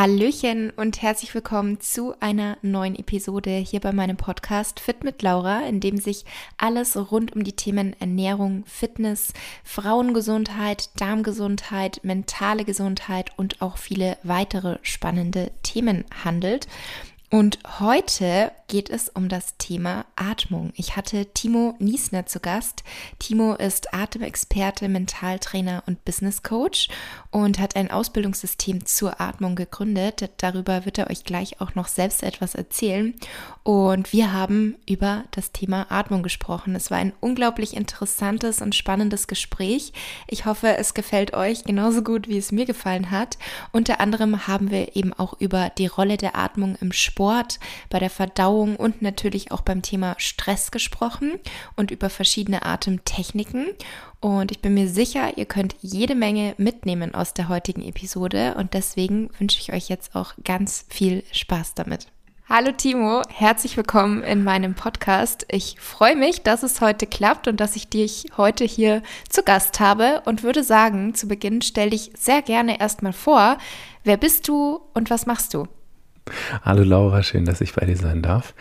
Hallöchen und herzlich willkommen zu einer neuen Episode hier bei meinem Podcast Fit mit Laura, in dem sich alles rund um die Themen Ernährung, Fitness, Frauengesundheit, Darmgesundheit, mentale Gesundheit und auch viele weitere spannende Themen handelt. Und heute geht es um das Thema Atmung. Ich hatte Timo Niesner zu Gast. Timo ist Atemexperte, Mentaltrainer und Business Coach und hat ein Ausbildungssystem zur Atmung gegründet. Darüber wird er euch gleich auch noch selbst etwas erzählen. Und wir haben über das Thema Atmung gesprochen. Es war ein unglaublich interessantes und spannendes Gespräch. Ich hoffe, es gefällt euch genauso gut, wie es mir gefallen hat. Unter anderem haben wir eben auch über die Rolle der Atmung im Sport Sport, bei der Verdauung und natürlich auch beim Thema Stress gesprochen und über verschiedene Atemtechniken. Und ich bin mir sicher, ihr könnt jede Menge mitnehmen aus der heutigen Episode und deswegen wünsche ich euch jetzt auch ganz viel Spaß damit. Hallo Timo, herzlich willkommen in meinem Podcast. Ich freue mich, dass es heute klappt und dass ich dich heute hier zu Gast habe und würde sagen, zu Beginn stell dich sehr gerne erstmal vor. Wer bist du und was machst du? Hallo Laura, schön, dass ich bei dir sein darf.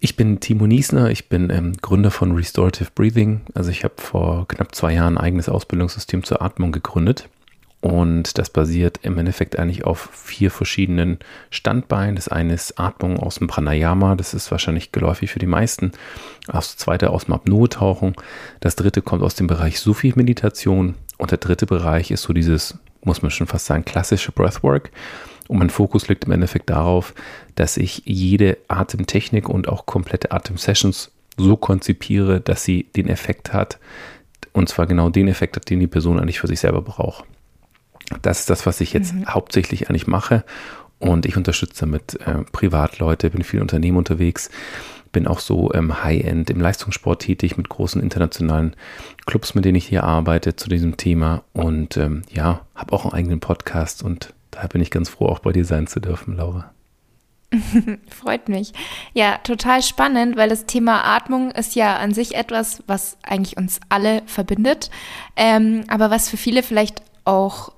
Ich bin Timo Niesner, ich bin ähm, Gründer von Restorative Breathing. Also ich habe vor knapp zwei Jahren ein eigenes Ausbildungssystem zur Atmung gegründet. Und das basiert im Endeffekt eigentlich auf vier verschiedenen Standbeinen. Das eine ist Atmung aus dem Pranayama, das ist wahrscheinlich geläufig für die meisten. Das zweite aus dem Apnoe-Tauchen. Das dritte kommt aus dem Bereich Sufi-Meditation. Und der dritte Bereich ist so dieses, muss man schon fast sagen, klassische Breathwork. Und mein Fokus liegt im Endeffekt darauf, dass ich jede Atemtechnik und auch komplette Atemsessions so konzipiere, dass sie den Effekt hat, und zwar genau den Effekt hat, den die Person eigentlich für sich selber braucht. Das ist das, was ich jetzt mhm. hauptsächlich eigentlich mache. Und ich unterstütze damit äh, Privatleute, bin viel Unternehmen unterwegs, bin auch so ähm, High-End im Leistungssport tätig mit großen internationalen Clubs, mit denen ich hier arbeite zu diesem Thema. Und ähm, ja, habe auch einen eigenen Podcast und Daher bin ich ganz froh, auch bei dir sein zu dürfen, Laura. Freut mich. Ja, total spannend, weil das Thema Atmung ist ja an sich etwas, was eigentlich uns alle verbindet, ähm, aber was für viele vielleicht auch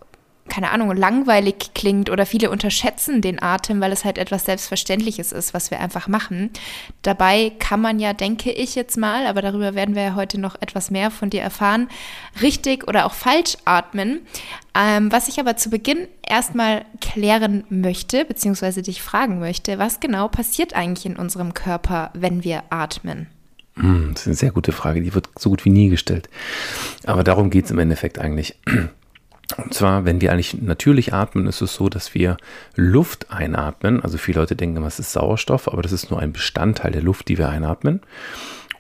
keine Ahnung, langweilig klingt oder viele unterschätzen den Atem, weil es halt etwas Selbstverständliches ist, was wir einfach machen. Dabei kann man ja, denke ich jetzt mal, aber darüber werden wir ja heute noch etwas mehr von dir erfahren, richtig oder auch falsch atmen. Ähm, was ich aber zu Beginn erstmal klären möchte, beziehungsweise dich fragen möchte, was genau passiert eigentlich in unserem Körper, wenn wir atmen? Hm, das ist eine sehr gute Frage, die wird so gut wie nie gestellt. Aber darum geht es im Endeffekt eigentlich. Und zwar, wenn wir eigentlich natürlich atmen, ist es so, dass wir Luft einatmen. Also viele Leute denken immer, es ist Sauerstoff, aber das ist nur ein Bestandteil der Luft, die wir einatmen.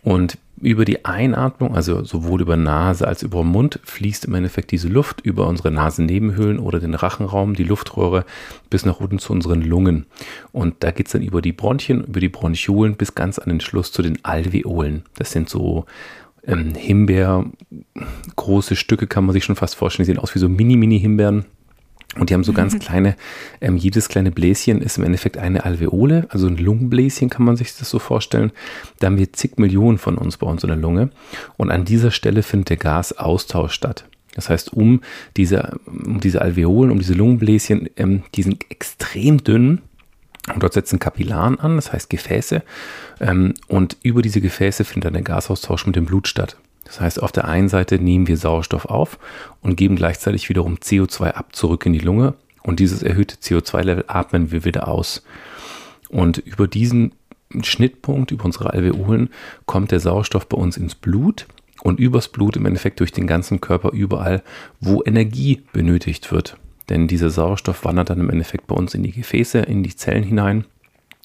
Und über die Einatmung, also sowohl über Nase als über Mund, fließt im Endeffekt diese Luft über unsere Nasennebenhöhlen oder den Rachenraum, die Luftröhre bis nach unten zu unseren Lungen. Und da geht es dann über die Bronchien, über die Bronchiolen bis ganz an den Schluss zu den Alveolen. Das sind so ähm, Himbeer, große Stücke kann man sich schon fast vorstellen. Die sehen aus wie so Mini-Mini-Himbeeren. Und die haben so ganz mhm. kleine, ähm, jedes kleine Bläschen ist im Endeffekt eine Alveole, also ein Lungenbläschen kann man sich das so vorstellen. Da haben wir zig Millionen von uns bei uns in der Lunge. Und an dieser Stelle findet der Gasaustausch statt. Das heißt, um diese, um diese Alveolen, um diese Lungenbläschen, ähm, die sind extrem dünn und dort setzen Kapillaren an, das heißt Gefäße. Ähm, und über diese Gefäße findet dann der Gasaustausch mit dem Blut statt. Das heißt, auf der einen Seite nehmen wir Sauerstoff auf und geben gleichzeitig wiederum CO2 ab zurück in die Lunge. Und dieses erhöhte CO2-Level atmen wir wieder aus. Und über diesen Schnittpunkt, über unsere Alveolen, kommt der Sauerstoff bei uns ins Blut und übers Blut im Endeffekt durch den ganzen Körper überall, wo Energie benötigt wird. Denn dieser Sauerstoff wandert dann im Endeffekt bei uns in die Gefäße, in die Zellen hinein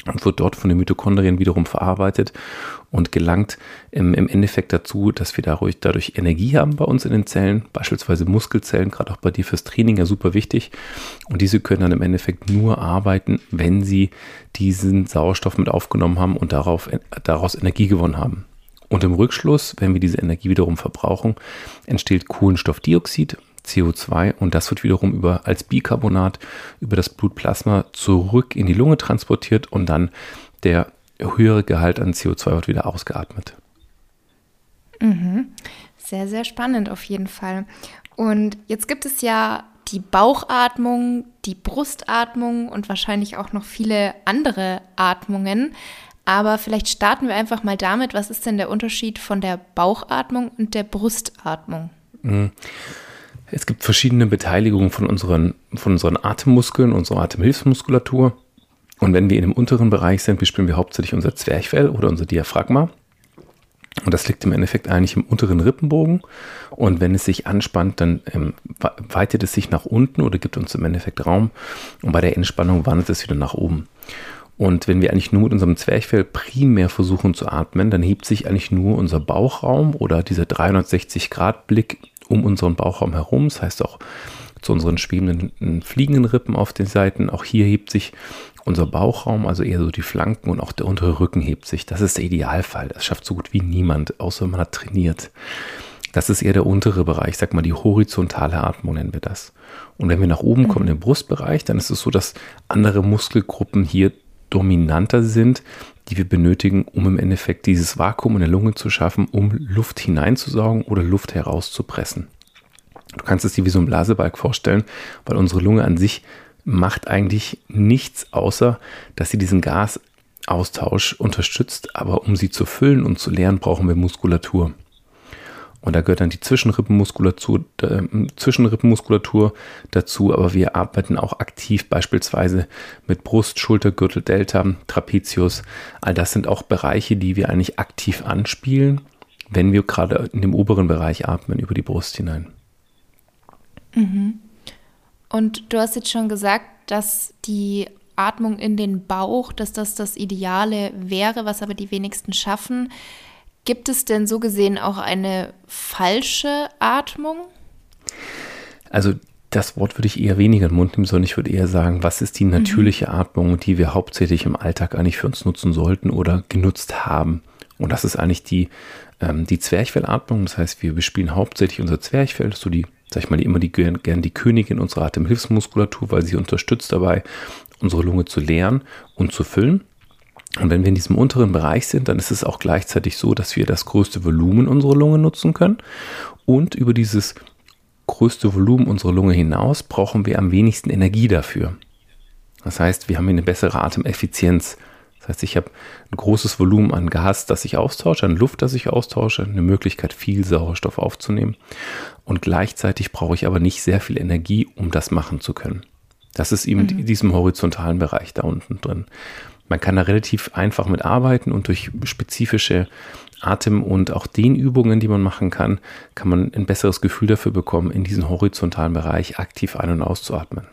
und wird dort von den Mitochondrien wiederum verarbeitet und gelangt im, im Endeffekt dazu, dass wir dadurch, dadurch Energie haben bei uns in den Zellen, beispielsweise Muskelzellen, gerade auch bei dir fürs Training ja super wichtig. Und diese können dann im Endeffekt nur arbeiten, wenn sie diesen Sauerstoff mit aufgenommen haben und darauf, daraus Energie gewonnen haben. Und im Rückschluss, wenn wir diese Energie wiederum verbrauchen, entsteht Kohlenstoffdioxid CO2 und das wird wiederum über, als Bicarbonat über das Blutplasma zurück in die Lunge transportiert und dann der höhere Gehalt an CO2 wird wieder ausgeatmet. Mhm. Sehr, sehr spannend auf jeden Fall. Und jetzt gibt es ja die Bauchatmung, die Brustatmung und wahrscheinlich auch noch viele andere Atmungen. Aber vielleicht starten wir einfach mal damit, was ist denn der Unterschied von der Bauchatmung und der Brustatmung? Mhm. Es gibt verschiedene Beteiligungen von unseren, von unseren Atemmuskeln, unserer Atemhilfsmuskulatur. Und wenn wir in dem unteren Bereich sind, bespielen wir hauptsächlich unser Zwerchfell oder unser Diaphragma. Und das liegt im Endeffekt eigentlich im unteren Rippenbogen. Und wenn es sich anspannt, dann ähm, weitet es sich nach unten oder gibt uns im Endeffekt Raum. Und bei der Entspannung wandert es wieder nach oben. Und wenn wir eigentlich nur mit unserem Zwerchfell primär versuchen zu atmen, dann hebt sich eigentlich nur unser Bauchraum oder dieser 360-Grad-Blick um unseren Bauchraum herum. Das heißt auch zu unseren schwebenden, fliegenden Rippen auf den Seiten. Auch hier hebt sich unser Bauchraum, also eher so die Flanken und auch der untere Rücken hebt sich. Das ist der Idealfall. Das schafft so gut wie niemand, außer man hat trainiert. Das ist eher der untere Bereich, sag mal die horizontale Atmung nennen wir das. Und wenn wir nach oben kommen, in den Brustbereich, dann ist es so, dass andere Muskelgruppen hier dominanter sind, die wir benötigen, um im Endeffekt dieses Vakuum in der Lunge zu schaffen, um Luft hineinzusaugen oder Luft herauszupressen. Du kannst es dir wie so ein Blasebalg vorstellen, weil unsere Lunge an sich macht eigentlich nichts, außer dass sie diesen Gasaustausch unterstützt. Aber um sie zu füllen und zu leeren, brauchen wir Muskulatur. Und da gehört dann die Zwischenrippenmuskulatur, äh, Zwischenrippenmuskulatur dazu, aber wir arbeiten auch aktiv beispielsweise mit Brust, Schultergürtel, Delta, Trapezius. All das sind auch Bereiche, die wir eigentlich aktiv anspielen, wenn wir gerade in dem oberen Bereich atmen, über die Brust hinein. Mhm. Und du hast jetzt schon gesagt, dass die Atmung in den Bauch, dass das das Ideale wäre, was aber die wenigsten schaffen. Gibt es denn so gesehen auch eine falsche Atmung? Also das Wort würde ich eher weniger in den Mund nehmen, sondern ich würde eher sagen, was ist die natürliche mhm. Atmung, die wir hauptsächlich im Alltag eigentlich für uns nutzen sollten oder genutzt haben. Und das ist eigentlich die, ähm, die Zwerchfellatmung. Das heißt, wir bespielen hauptsächlich unser Zwerchfell, das ist so die, sag ich mal, die, immer die, gern die Königin unserer Atemhilfsmuskulatur, weil sie unterstützt dabei, unsere Lunge zu leeren und zu füllen. Und wenn wir in diesem unteren Bereich sind, dann ist es auch gleichzeitig so, dass wir das größte Volumen unserer Lunge nutzen können. Und über dieses größte Volumen unserer Lunge hinaus brauchen wir am wenigsten Energie dafür. Das heißt, wir haben eine bessere Atemeffizienz. Das heißt, ich habe ein großes Volumen an Gas, das ich austausche, an Luft, das ich austausche, eine Möglichkeit, viel Sauerstoff aufzunehmen. Und gleichzeitig brauche ich aber nicht sehr viel Energie, um das machen zu können. Das ist eben mhm. in diesem horizontalen Bereich da unten drin. Man kann da relativ einfach mit arbeiten und durch spezifische Atem- und auch Dehnübungen, die man machen kann, kann man ein besseres Gefühl dafür bekommen, in diesen horizontalen Bereich aktiv ein- und auszuatmen.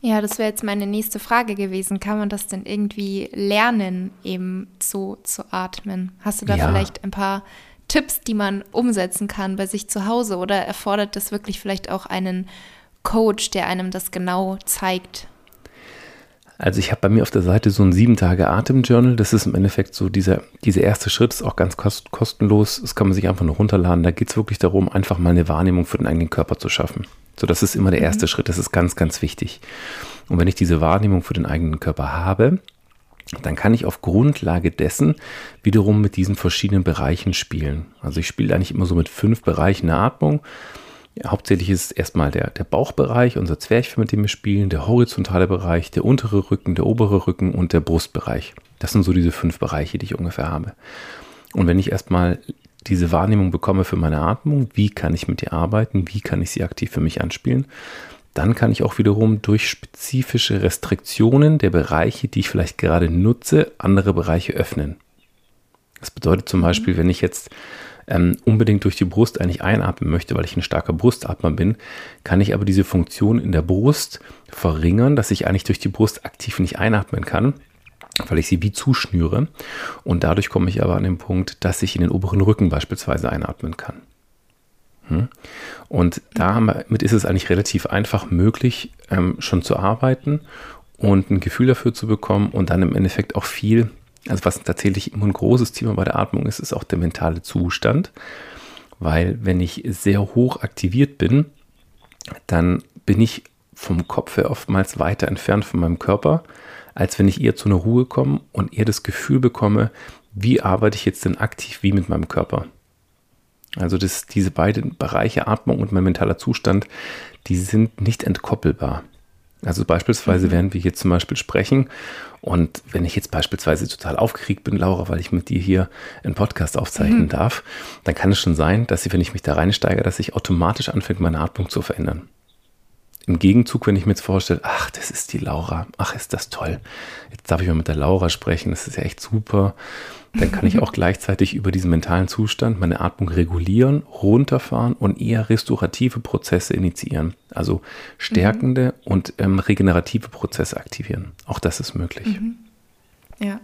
Ja, das wäre jetzt meine nächste Frage gewesen. Kann man das denn irgendwie lernen, eben so zu atmen? Hast du da ja. vielleicht ein paar Tipps, die man umsetzen kann bei sich zu Hause oder erfordert das wirklich vielleicht auch einen Coach, der einem das genau zeigt? Also ich habe bei mir auf der Seite so ein sieben Tage Atem-Journal. Das ist im Endeffekt so dieser, dieser erste Schritt, ist auch ganz kost kostenlos. Das kann man sich einfach nur runterladen. Da geht es wirklich darum, einfach mal eine Wahrnehmung für den eigenen Körper zu schaffen. So, das ist immer der erste mhm. Schritt. Das ist ganz, ganz wichtig. Und wenn ich diese Wahrnehmung für den eigenen Körper habe, dann kann ich auf Grundlage dessen wiederum mit diesen verschiedenen Bereichen spielen. Also ich spiele eigentlich immer so mit fünf Bereichen der Atmung. Hauptsächlich ist es erstmal der, der Bauchbereich, unser Zwerchfell, mit dem wir spielen, der horizontale Bereich, der untere Rücken, der obere Rücken und der Brustbereich. Das sind so diese fünf Bereiche, die ich ungefähr habe. Und wenn ich erstmal diese Wahrnehmung bekomme für meine Atmung, wie kann ich mit ihr arbeiten, wie kann ich sie aktiv für mich anspielen, dann kann ich auch wiederum durch spezifische Restriktionen der Bereiche, die ich vielleicht gerade nutze, andere Bereiche öffnen. Das bedeutet zum Beispiel, wenn ich jetzt ähm, unbedingt durch die Brust eigentlich einatmen möchte, weil ich ein starker Brustatmer bin, kann ich aber diese Funktion in der Brust verringern, dass ich eigentlich durch die Brust aktiv nicht einatmen kann, weil ich sie wie zuschnüre. Und dadurch komme ich aber an den Punkt, dass ich in den oberen Rücken beispielsweise einatmen kann. Hm? Und damit ist es eigentlich relativ einfach möglich, ähm, schon zu arbeiten und ein Gefühl dafür zu bekommen und dann im Endeffekt auch viel also was tatsächlich immer ein großes Thema bei der Atmung ist, ist auch der mentale Zustand. Weil wenn ich sehr hoch aktiviert bin, dann bin ich vom Kopf her oftmals weiter entfernt von meinem Körper, als wenn ich eher zu einer Ruhe komme und eher das Gefühl bekomme, wie arbeite ich jetzt denn aktiv wie mit meinem Körper. Also das, diese beiden Bereiche, Atmung und mein mentaler Zustand, die sind nicht entkoppelbar. Also beispielsweise, mhm. während wir hier zum Beispiel sprechen und wenn ich jetzt beispielsweise total aufgeregt bin, Laura, weil ich mit dir hier einen Podcast aufzeichnen mhm. darf, dann kann es schon sein, dass ich, wenn ich mich da reinsteige, dass ich automatisch anfängt, meine Atmung zu verändern. Im Gegenzug, wenn ich mir jetzt vorstelle, ach, das ist die Laura, ach, ist das toll. Jetzt darf ich mal mit der Laura sprechen, das ist ja echt super. Dann kann ich auch gleichzeitig über diesen mentalen Zustand meine Atmung regulieren, runterfahren und eher restaurative Prozesse initiieren. Also stärkende mhm. und ähm, regenerative Prozesse aktivieren. Auch das ist möglich. Mhm. Ja.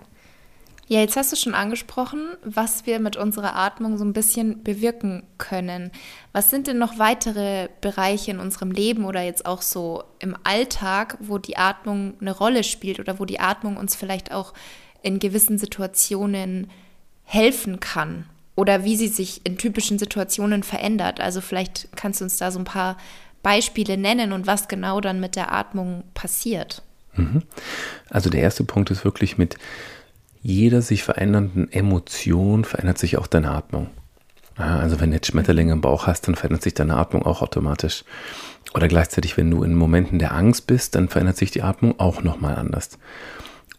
Ja, jetzt hast du schon angesprochen, was wir mit unserer Atmung so ein bisschen bewirken können. Was sind denn noch weitere Bereiche in unserem Leben oder jetzt auch so im Alltag, wo die Atmung eine Rolle spielt oder wo die Atmung uns vielleicht auch in gewissen Situationen helfen kann? Oder wie sie sich in typischen Situationen verändert? Also vielleicht kannst du uns da so ein paar Beispiele nennen und was genau dann mit der Atmung passiert. Mhm. Also der erste Punkt ist wirklich mit jeder sich verändernden Emotion verändert sich auch deine Atmung. Also wenn du jetzt Schmetterlinge im Bauch hast, dann verändert sich deine Atmung auch automatisch. Oder gleichzeitig, wenn du in Momenten der Angst bist, dann verändert sich die Atmung auch nochmal anders.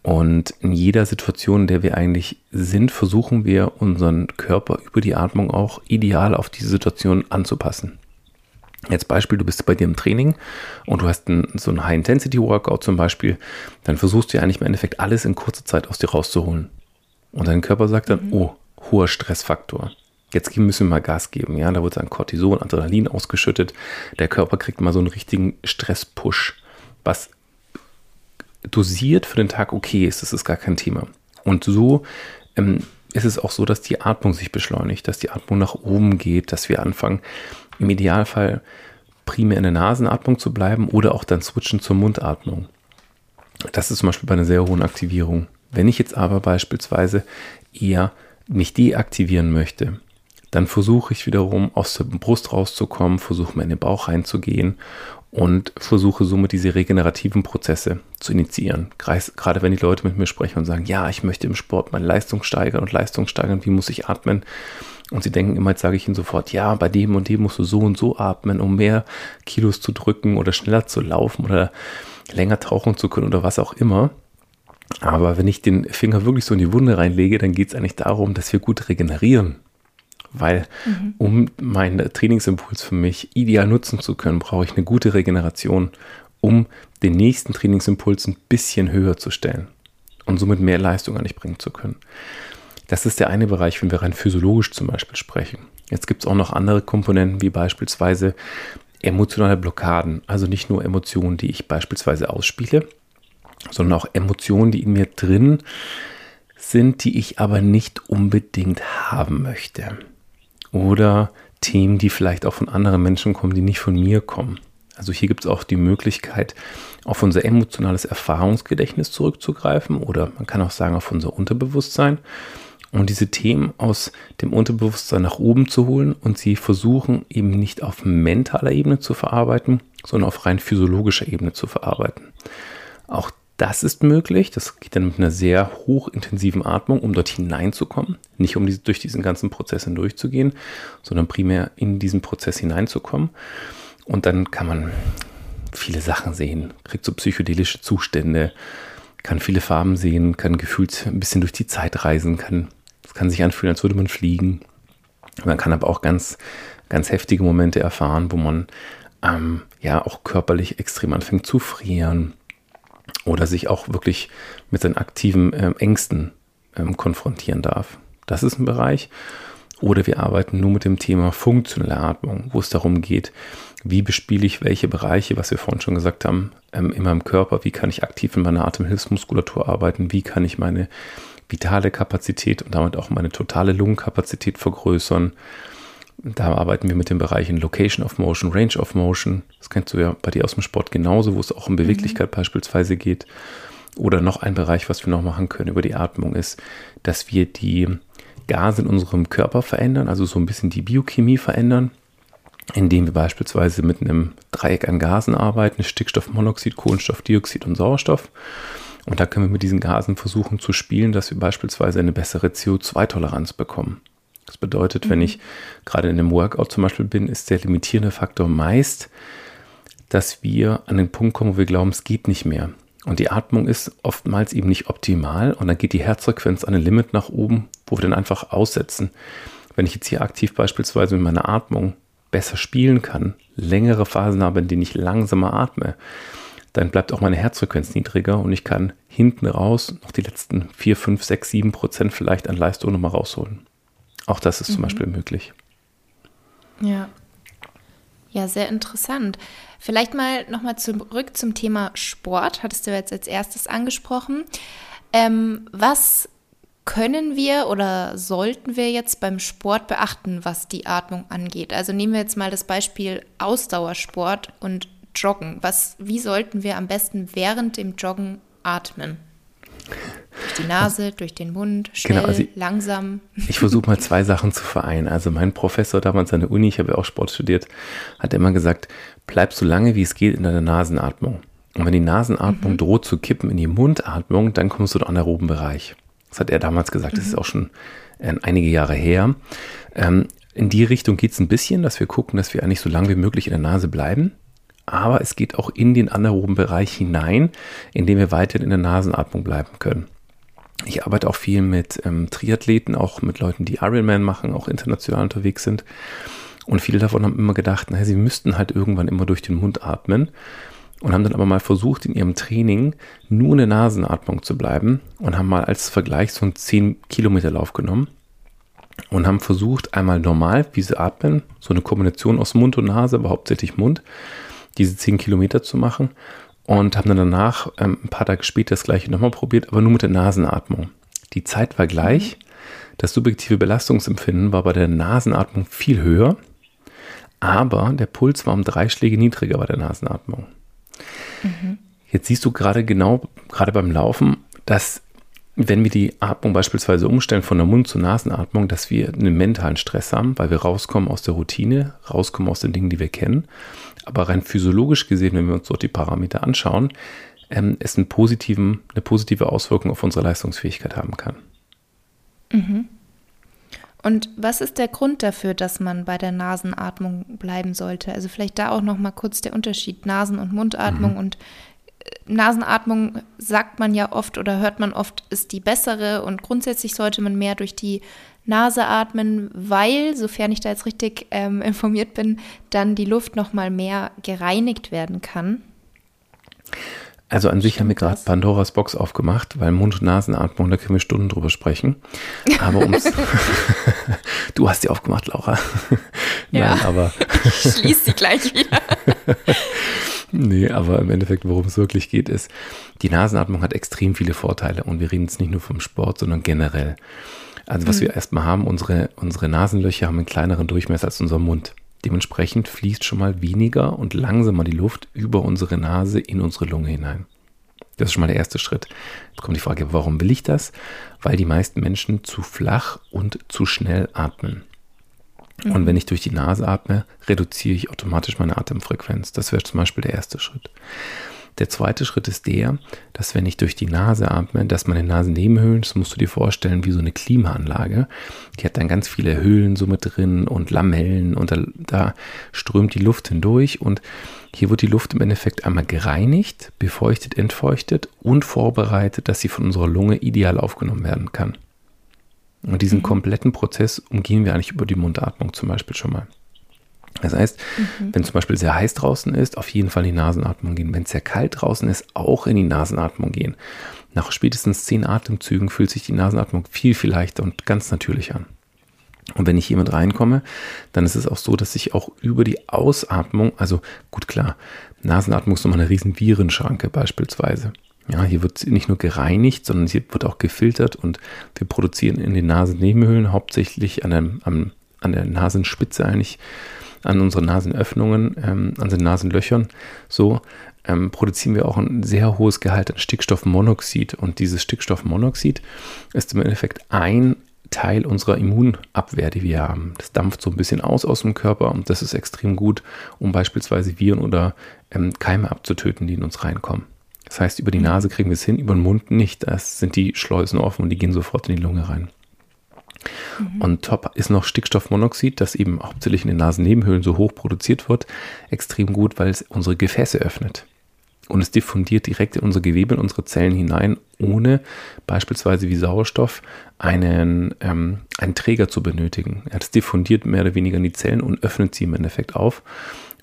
Und in jeder Situation, in der wir eigentlich sind, versuchen wir unseren Körper über die Atmung auch ideal auf diese Situation anzupassen. Jetzt Beispiel, du bist bei dir im Training und du hast ein, so ein High-Intensity-Workout zum Beispiel, dann versuchst du ja eigentlich im Endeffekt alles in kurzer Zeit aus dir rauszuholen. Und dein Körper sagt dann, mhm. oh, hoher Stressfaktor. Jetzt müssen wir mal Gas geben, ja, da wird dann Cortison, Adrenalin ausgeschüttet. Der Körper kriegt mal so einen richtigen Stress-Push, was dosiert für den Tag okay ist, das ist gar kein Thema. Und so ähm, ist es auch so, dass die Atmung sich beschleunigt, dass die Atmung nach oben geht, dass wir anfangen, im Idealfall primär in der Nasenatmung zu bleiben oder auch dann switchen zur Mundatmung. Das ist zum Beispiel bei einer sehr hohen Aktivierung. Wenn ich jetzt aber beispielsweise eher mich deaktivieren möchte, dann versuche ich wiederum aus der Brust rauszukommen, versuche mir in den Bauch reinzugehen und versuche somit diese regenerativen Prozesse zu initiieren. Gerade wenn die Leute mit mir sprechen und sagen, ja, ich möchte im Sport meine Leistung steigern und Leistung steigern, wie muss ich atmen? Und sie denken immer, jetzt sage ich ihnen sofort, ja, bei dem und dem musst du so und so atmen, um mehr Kilos zu drücken oder schneller zu laufen oder länger tauchen zu können oder was auch immer. Aber wenn ich den Finger wirklich so in die Wunde reinlege, dann geht es eigentlich darum, dass wir gut regenerieren. Weil mhm. um meinen Trainingsimpuls für mich ideal nutzen zu können, brauche ich eine gute Regeneration, um den nächsten Trainingsimpuls ein bisschen höher zu stellen und somit mehr Leistung an mich bringen zu können. Das ist der eine Bereich, wenn wir rein physiologisch zum Beispiel sprechen. Jetzt gibt es auch noch andere Komponenten, wie beispielsweise emotionale Blockaden. Also nicht nur Emotionen, die ich beispielsweise ausspiele, sondern auch Emotionen, die in mir drin sind, die ich aber nicht unbedingt haben möchte. Oder Themen, die vielleicht auch von anderen Menschen kommen, die nicht von mir kommen. Also hier gibt es auch die Möglichkeit, auf unser emotionales Erfahrungsgedächtnis zurückzugreifen oder man kann auch sagen auf unser Unterbewusstsein und diese Themen aus dem Unterbewusstsein nach oben zu holen und sie versuchen eben nicht auf mentaler Ebene zu verarbeiten, sondern auf rein physiologischer Ebene zu verarbeiten. Auch das ist möglich. Das geht dann mit einer sehr hochintensiven Atmung, um dort hineinzukommen. Nicht um diese, durch diesen ganzen Prozess hindurchzugehen, sondern primär in diesen Prozess hineinzukommen. Und dann kann man viele Sachen sehen, kriegt so psychedelische Zustände, kann viele Farben sehen, kann gefühlt ein bisschen durch die Zeit reisen, kann es kann sich anfühlen, als würde man fliegen. Man kann aber auch ganz, ganz heftige Momente erfahren, wo man ähm, ja auch körperlich extrem anfängt zu frieren oder sich auch wirklich mit seinen aktiven ähm, Ängsten ähm, konfrontieren darf. Das ist ein Bereich. Oder wir arbeiten nur mit dem Thema funktionelle Atmung, wo es darum geht, wie bespiele ich welche Bereiche, was wir vorhin schon gesagt haben, ähm, in meinem Körper, wie kann ich aktiv in meiner Atemhilfsmuskulatur arbeiten, wie kann ich meine vitale Kapazität und damit auch meine totale Lungenkapazität vergrößern. Da arbeiten wir mit den Bereichen Location of Motion, Range of Motion. Das kennst du ja bei dir aus dem Sport genauso, wo es auch um Beweglichkeit mhm. beispielsweise geht. Oder noch ein Bereich, was wir noch machen können über die Atmung, ist, dass wir die Gase in unserem Körper verändern, also so ein bisschen die Biochemie verändern, indem wir beispielsweise mit einem Dreieck an Gasen arbeiten, Stickstoffmonoxid, Kohlenstoffdioxid und Sauerstoff. Und da können wir mit diesen Gasen versuchen zu spielen, dass wir beispielsweise eine bessere CO2-Toleranz bekommen. Das bedeutet, mhm. wenn ich gerade in einem Workout zum Beispiel bin, ist der limitierende Faktor meist, dass wir an den Punkt kommen, wo wir glauben, es geht nicht mehr. Und die Atmung ist oftmals eben nicht optimal und dann geht die Herzfrequenz an ein Limit nach oben, wo wir dann einfach aussetzen. Wenn ich jetzt hier aktiv beispielsweise mit meiner Atmung besser spielen kann, längere Phasen habe, in denen ich langsamer atme, dann bleibt auch meine Herzfrequenz niedriger und ich kann hinten raus noch die letzten 4, 5, 6, 7 Prozent vielleicht an Leistung nochmal rausholen. Auch das ist mhm. zum Beispiel möglich. Ja. Ja, sehr interessant. Vielleicht mal nochmal zurück zum Thema Sport, hattest du jetzt als erstes angesprochen. Ähm, was können wir oder sollten wir jetzt beim Sport beachten, was die Atmung angeht? Also nehmen wir jetzt mal das Beispiel Ausdauersport und Joggen. Was, wie sollten wir am besten während dem Joggen atmen? Durch die Nase, durch den Mund, schnell, genau, also ich, langsam. Ich versuche mal zwei Sachen zu vereinen. Also mein Professor damals an der Uni, ich habe ja auch Sport studiert, hat immer gesagt, bleib so lange wie es geht in deiner Nasenatmung. Und wenn die Nasenatmung mhm. droht zu kippen in die Mundatmung, dann kommst du in den anaeroben Bereich. Das hat er damals gesagt, mhm. das ist mhm. auch schon äh, einige Jahre her. Ähm, in die Richtung geht es ein bisschen, dass wir gucken, dass wir eigentlich so lange wie möglich in der Nase bleiben aber es geht auch in den anaeroben Bereich hinein, in dem wir weiterhin in der Nasenatmung bleiben können. Ich arbeite auch viel mit ähm, Triathleten, auch mit Leuten, die Ironman machen, auch international unterwegs sind. Und viele davon haben immer gedacht, naja, sie müssten halt irgendwann immer durch den Mund atmen und haben dann aber mal versucht, in ihrem Training nur in der Nasenatmung zu bleiben und haben mal als Vergleich so einen 10 Kilometer Lauf genommen und haben versucht, einmal normal, wie sie atmen, so eine Kombination aus Mund und Nase, aber hauptsächlich Mund, diese 10 Kilometer zu machen und haben dann danach ähm, ein paar Tage später das gleiche nochmal probiert, aber nur mit der Nasenatmung. Die Zeit war gleich. Mhm. Das subjektive Belastungsempfinden war bei der Nasenatmung viel höher, aber der Puls war um drei Schläge niedriger bei der Nasenatmung. Mhm. Jetzt siehst du gerade genau, gerade beim Laufen, dass wenn wir die Atmung beispielsweise umstellen von der Mund- zur Nasenatmung, dass wir einen mentalen Stress haben, weil wir rauskommen aus der Routine, rauskommen aus den Dingen, die wir kennen. Aber rein physiologisch gesehen, wenn wir uns dort die Parameter anschauen, ähm, es einen positiven, eine positive Auswirkung auf unsere Leistungsfähigkeit haben kann. Mhm. Und was ist der Grund dafür, dass man bei der Nasenatmung bleiben sollte? Also vielleicht da auch noch mal kurz der Unterschied Nasen- und Mundatmung mhm. und Nasenatmung sagt man ja oft oder hört man oft, ist die bessere und grundsätzlich sollte man mehr durch die Nase atmen, weil, sofern ich da jetzt richtig ähm, informiert bin, dann die Luft nochmal mehr gereinigt werden kann. Also an sich haben wir gerade Pandoras Box aufgemacht, weil Mund- und Nasenatmung, da können wir Stunden drüber sprechen. Aber ums Du hast sie aufgemacht, Laura. Ja, Nein, aber ich schließe sie gleich wieder. Nee, aber im Endeffekt, worum es wirklich geht, ist, die Nasenatmung hat extrem viele Vorteile und wir reden jetzt nicht nur vom Sport, sondern generell. Also was mhm. wir erstmal haben, unsere, unsere Nasenlöcher haben einen kleineren Durchmesser als unser Mund. Dementsprechend fließt schon mal weniger und langsamer die Luft über unsere Nase in unsere Lunge hinein. Das ist schon mal der erste Schritt. Jetzt kommt die Frage, warum will ich das? Weil die meisten Menschen zu flach und zu schnell atmen. Und mhm. wenn ich durch die Nase atme, reduziere ich automatisch meine Atemfrequenz. Das wäre zum Beispiel der erste Schritt. Der zweite Schritt ist der, dass wenn ich durch die Nase atme, dass meine Nasennebenhöhlen, das musst du dir vorstellen, wie so eine Klimaanlage, die hat dann ganz viele Höhlen so mit drin und Lamellen und da, da strömt die Luft hindurch und hier wird die Luft im Endeffekt einmal gereinigt, befeuchtet, entfeuchtet und vorbereitet, dass sie von unserer Lunge ideal aufgenommen werden kann. Und diesen mhm. kompletten Prozess umgehen wir eigentlich über die Mundatmung zum Beispiel schon mal. Das heißt, mhm. wenn zum Beispiel sehr heiß draußen ist, auf jeden Fall in die Nasenatmung gehen. Wenn es sehr kalt draußen ist, auch in die Nasenatmung gehen. Nach spätestens zehn Atemzügen fühlt sich die Nasenatmung viel, viel leichter und ganz natürlich an. Und wenn ich hier mit reinkomme, dann ist es auch so, dass ich auch über die Ausatmung, also gut klar, Nasenatmung ist nochmal eine riesen Virenschranke beispielsweise. Ja, hier wird nicht nur gereinigt, sondern hier wird auch gefiltert und wir produzieren in den Nasennebenhöhlen hauptsächlich an der, an, an der Nasenspitze eigentlich, an unseren Nasenöffnungen, ähm, an den Nasenlöchern, so ähm, produzieren wir auch ein sehr hohes Gehalt an Stickstoffmonoxid. Und dieses Stickstoffmonoxid ist im Endeffekt ein Teil unserer Immunabwehr, die wir haben. Das dampft so ein bisschen aus aus dem Körper und das ist extrem gut, um beispielsweise Viren oder ähm, Keime abzutöten, die in uns reinkommen. Das heißt, über die Nase kriegen wir es hin, über den Mund nicht. Da sind die Schleusen offen und die gehen sofort in die Lunge rein. Mhm. Und top ist noch Stickstoffmonoxid, das eben hauptsächlich in den Nasennebenhöhlen so hoch produziert wird, extrem gut, weil es unsere Gefäße öffnet. Und es diffundiert direkt in unsere Gewebe, in unsere Zellen hinein, ohne beispielsweise wie Sauerstoff einen, ähm, einen Träger zu benötigen. Das diffundiert mehr oder weniger in die Zellen und öffnet sie im Endeffekt auf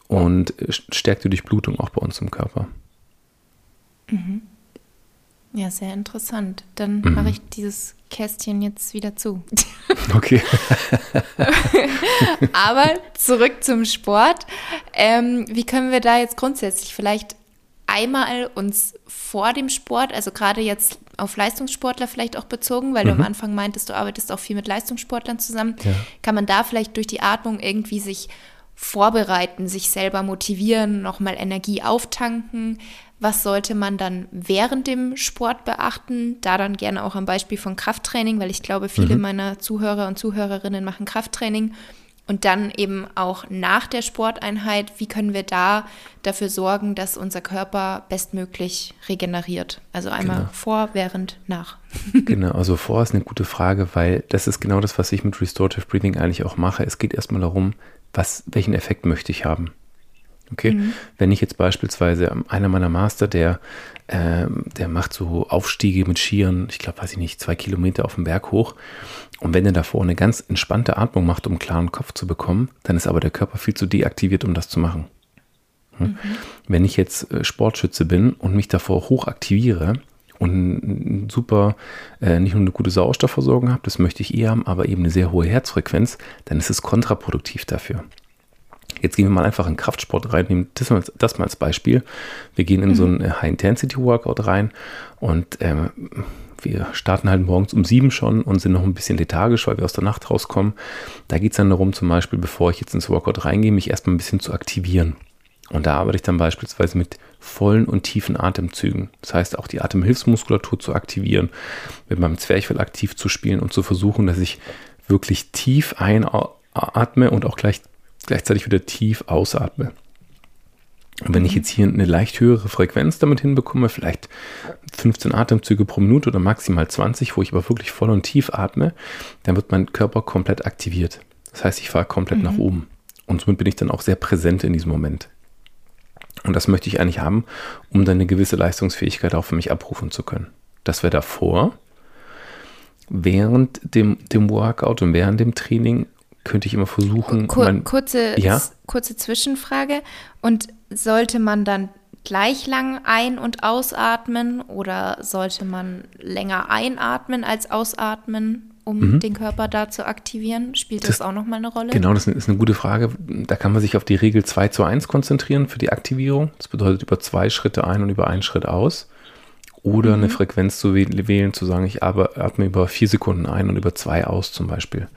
und stärkt die Durchblutung auch bei uns im Körper. Mhm. Ja, sehr interessant. Dann mhm. mache ich dieses Kästchen jetzt wieder zu. Okay. Aber zurück zum Sport. Ähm, wie können wir da jetzt grundsätzlich vielleicht einmal uns vor dem Sport, also gerade jetzt auf Leistungssportler vielleicht auch bezogen, weil mhm. du am mhm. Anfang meintest, du arbeitest auch viel mit Leistungssportlern zusammen, ja. kann man da vielleicht durch die Atmung irgendwie sich vorbereiten, sich selber motivieren, nochmal Energie auftanken? Was sollte man dann während dem Sport beachten? Da dann gerne auch am Beispiel von Krafttraining, weil ich glaube, viele mhm. meiner Zuhörer und Zuhörerinnen machen Krafttraining. Und dann eben auch nach der Sporteinheit, wie können wir da dafür sorgen, dass unser Körper bestmöglich regeneriert? Also einmal genau. vor, während, nach. genau, also vor ist eine gute Frage, weil das ist genau das, was ich mit Restorative Breathing eigentlich auch mache. Es geht erstmal darum, was, welchen Effekt möchte ich haben. Okay, mhm. wenn ich jetzt beispielsweise ähm, einer meiner Master, der, ähm, der macht so Aufstiege mit Skiern, ich glaube, weiß ich nicht, zwei Kilometer auf dem Berg hoch. Und wenn er davor eine ganz entspannte Atmung macht, um einen klaren Kopf zu bekommen, dann ist aber der Körper viel zu deaktiviert, um das zu machen. Hm? Mhm. Wenn ich jetzt äh, Sportschütze bin und mich davor hoch aktiviere, und super, äh, nicht nur eine gute Sauerstoffversorgung habe, das möchte ich eher haben, aber eben eine sehr hohe Herzfrequenz, dann ist es kontraproduktiv dafür. Jetzt gehen wir mal einfach in Kraftsport rein, nehmen das mal, das mal als Beispiel. Wir gehen in mhm. so ein äh, High-Intensity-Workout rein und äh, wir starten halt morgens um sieben schon und sind noch ein bisschen lethargisch, weil wir aus der Nacht rauskommen. Da geht es dann darum, zum Beispiel, bevor ich jetzt ins Workout reingehe, mich erstmal ein bisschen zu aktivieren. Und da arbeite ich dann beispielsweise mit vollen und tiefen Atemzügen. Das heißt, auch die Atemhilfsmuskulatur zu aktivieren, mit meinem Zwerchfell aktiv zu spielen und zu versuchen, dass ich wirklich tief einatme und auch gleich gleichzeitig wieder tief ausatme. Und wenn ich jetzt hier eine leicht höhere Frequenz damit hinbekomme, vielleicht 15 Atemzüge pro Minute oder maximal 20, wo ich aber wirklich voll und tief atme, dann wird mein Körper komplett aktiviert. Das heißt, ich fahre komplett mhm. nach oben. Und somit bin ich dann auch sehr präsent in diesem Moment. Und das möchte ich eigentlich haben, um dann eine gewisse Leistungsfähigkeit auch für mich abrufen zu können. Das wäre davor. Während dem, dem Workout und während dem Training könnte ich immer versuchen. Kur mein, kurze, ja? kurze Zwischenfrage. Und sollte man dann gleich lang ein- und ausatmen oder sollte man länger einatmen als ausatmen, um mhm. den Körper da zu aktivieren? Spielt das, das auch nochmal eine Rolle? Genau, das ist eine gute Frage. Da kann man sich auf die Regel 2 zu 1 konzentrieren für die Aktivierung. Das bedeutet über zwei Schritte ein und über einen Schritt aus. Oder mhm. eine Frequenz zu wählen, zu sagen, ich atme über vier Sekunden ein und über zwei aus zum Beispiel.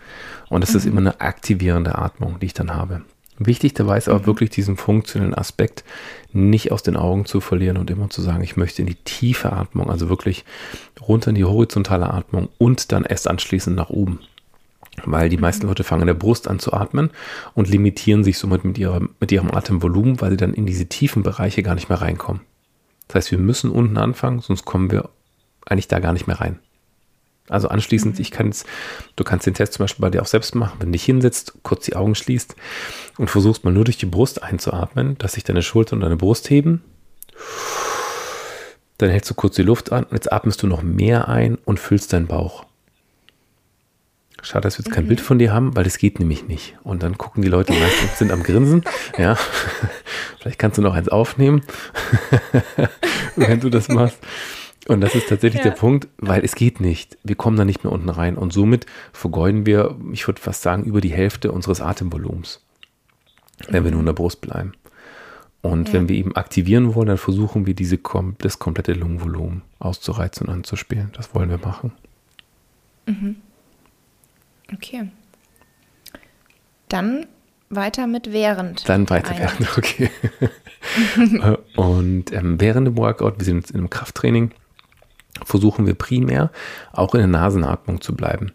Und das mhm. ist immer eine aktivierende Atmung, die ich dann habe. Wichtig dabei ist aber mhm. wirklich diesen funktionellen Aspekt nicht aus den Augen zu verlieren und immer zu sagen, ich möchte in die tiefe Atmung, also wirklich runter in die horizontale Atmung und dann erst anschließend nach oben. Weil die meisten mhm. Leute fangen in der Brust an zu atmen und limitieren sich somit mit, ihrer, mit ihrem Atemvolumen, weil sie dann in diese tiefen Bereiche gar nicht mehr reinkommen. Das heißt, wir müssen unten anfangen, sonst kommen wir eigentlich da gar nicht mehr rein. Also anschließend, mhm. ich kann es, du kannst den Test zum Beispiel bei dir auch selbst machen, wenn du dich hinsetzt, kurz die Augen schließt und versuchst mal nur durch die Brust einzuatmen, dass sich deine Schulter und deine Brust heben. Dann hältst du kurz die Luft an und jetzt atmest du noch mehr ein und füllst deinen Bauch. Schade, dass wir jetzt kein mhm. Bild von dir haben, weil das geht nämlich nicht. Und dann gucken die Leute meistens, sind am Grinsen. Ja, vielleicht kannst du noch eins aufnehmen, wenn du das machst. Und das ist tatsächlich ja. der Punkt, weil es geht nicht. Wir kommen da nicht mehr unten rein. Und somit vergeuden wir, ich würde fast sagen, über die Hälfte unseres Atemvolumens, wenn wir nur in der Brust bleiben. Und ja. wenn wir eben aktivieren wollen, dann versuchen wir diese, das komplette Lungenvolumen auszureizen und anzuspielen. Das wollen wir machen. Mhm. Okay. Dann weiter mit während. Dann weiter während, okay. und ähm, während dem Workout, wir sind jetzt in einem Krafttraining, versuchen wir primär auch in der Nasenatmung zu bleiben.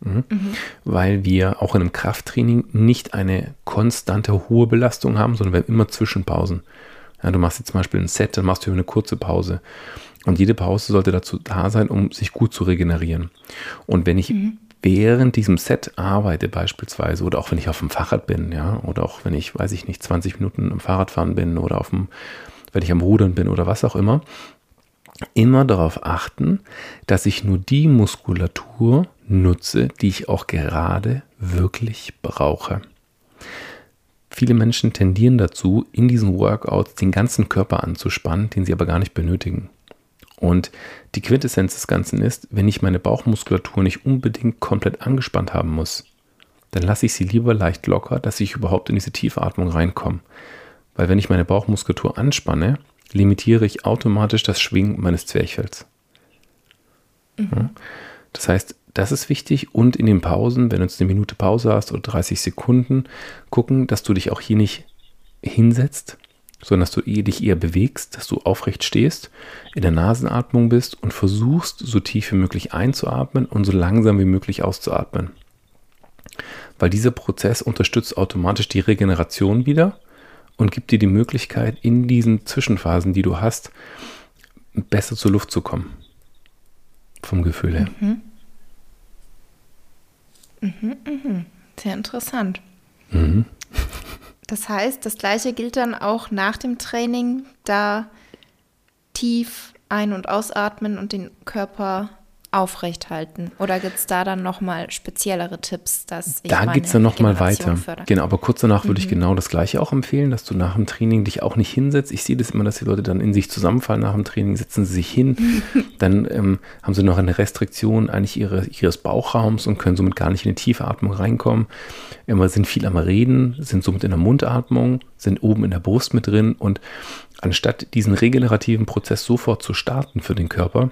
Mhm. Mhm. Weil wir auch in einem Krafttraining nicht eine konstante hohe Belastung haben, sondern wir haben immer Zwischenpausen. Ja, du machst jetzt zum Beispiel ein Set, dann machst du eine kurze Pause. Und jede Pause sollte dazu da sein, um sich gut zu regenerieren. Und wenn ich mhm während diesem Set arbeite beispielsweise oder auch wenn ich auf dem Fahrrad bin, ja, oder auch wenn ich, weiß ich nicht, 20 Minuten am Fahrradfahren bin oder auf dem, wenn ich am Rudern bin oder was auch immer, immer darauf achten, dass ich nur die Muskulatur nutze, die ich auch gerade wirklich brauche. Viele Menschen tendieren dazu, in diesen Workouts den ganzen Körper anzuspannen, den sie aber gar nicht benötigen. Und die Quintessenz des Ganzen ist, wenn ich meine Bauchmuskulatur nicht unbedingt komplett angespannt haben muss, dann lasse ich sie lieber leicht locker, dass ich überhaupt in diese tiefe Atmung reinkomme. Weil wenn ich meine Bauchmuskulatur anspanne, limitiere ich automatisch das Schwingen meines Zwerchfells. Mhm. Das heißt, das ist wichtig und in den Pausen, wenn du jetzt eine Minute Pause hast oder 30 Sekunden, gucken, dass du dich auch hier nicht hinsetzt, sondern dass du dich eher bewegst, dass du aufrecht stehst, in der Nasenatmung bist und versuchst, so tief wie möglich einzuatmen und so langsam wie möglich auszuatmen. Weil dieser Prozess unterstützt automatisch die Regeneration wieder und gibt dir die Möglichkeit, in diesen Zwischenphasen, die du hast, besser zur Luft zu kommen. Vom Gefühl her. Mhm. Mhm, mhm. Sehr interessant. Mhm. Das heißt, das gleiche gilt dann auch nach dem Training, da tief ein- und ausatmen und den Körper aufrecht halten? Oder gibt es da dann nochmal speziellere Tipps, dass ich Da geht es dann nochmal weiter. Fördern. Genau, aber kurz danach mhm. würde ich mhm. genau das Gleiche auch empfehlen, dass du nach dem Training dich auch nicht hinsetzt. Ich sehe das immer, dass die Leute dann in sich zusammenfallen nach dem Training, setzen sie sich hin, dann ähm, haben sie noch eine Restriktion eigentlich ihre, ihres Bauchraums und können somit gar nicht in eine tiefe Atmung reinkommen. Immer sind viel am Reden, sind somit in der Mundatmung, sind oben in der Brust mit drin und anstatt diesen regenerativen Prozess sofort zu starten für den Körper,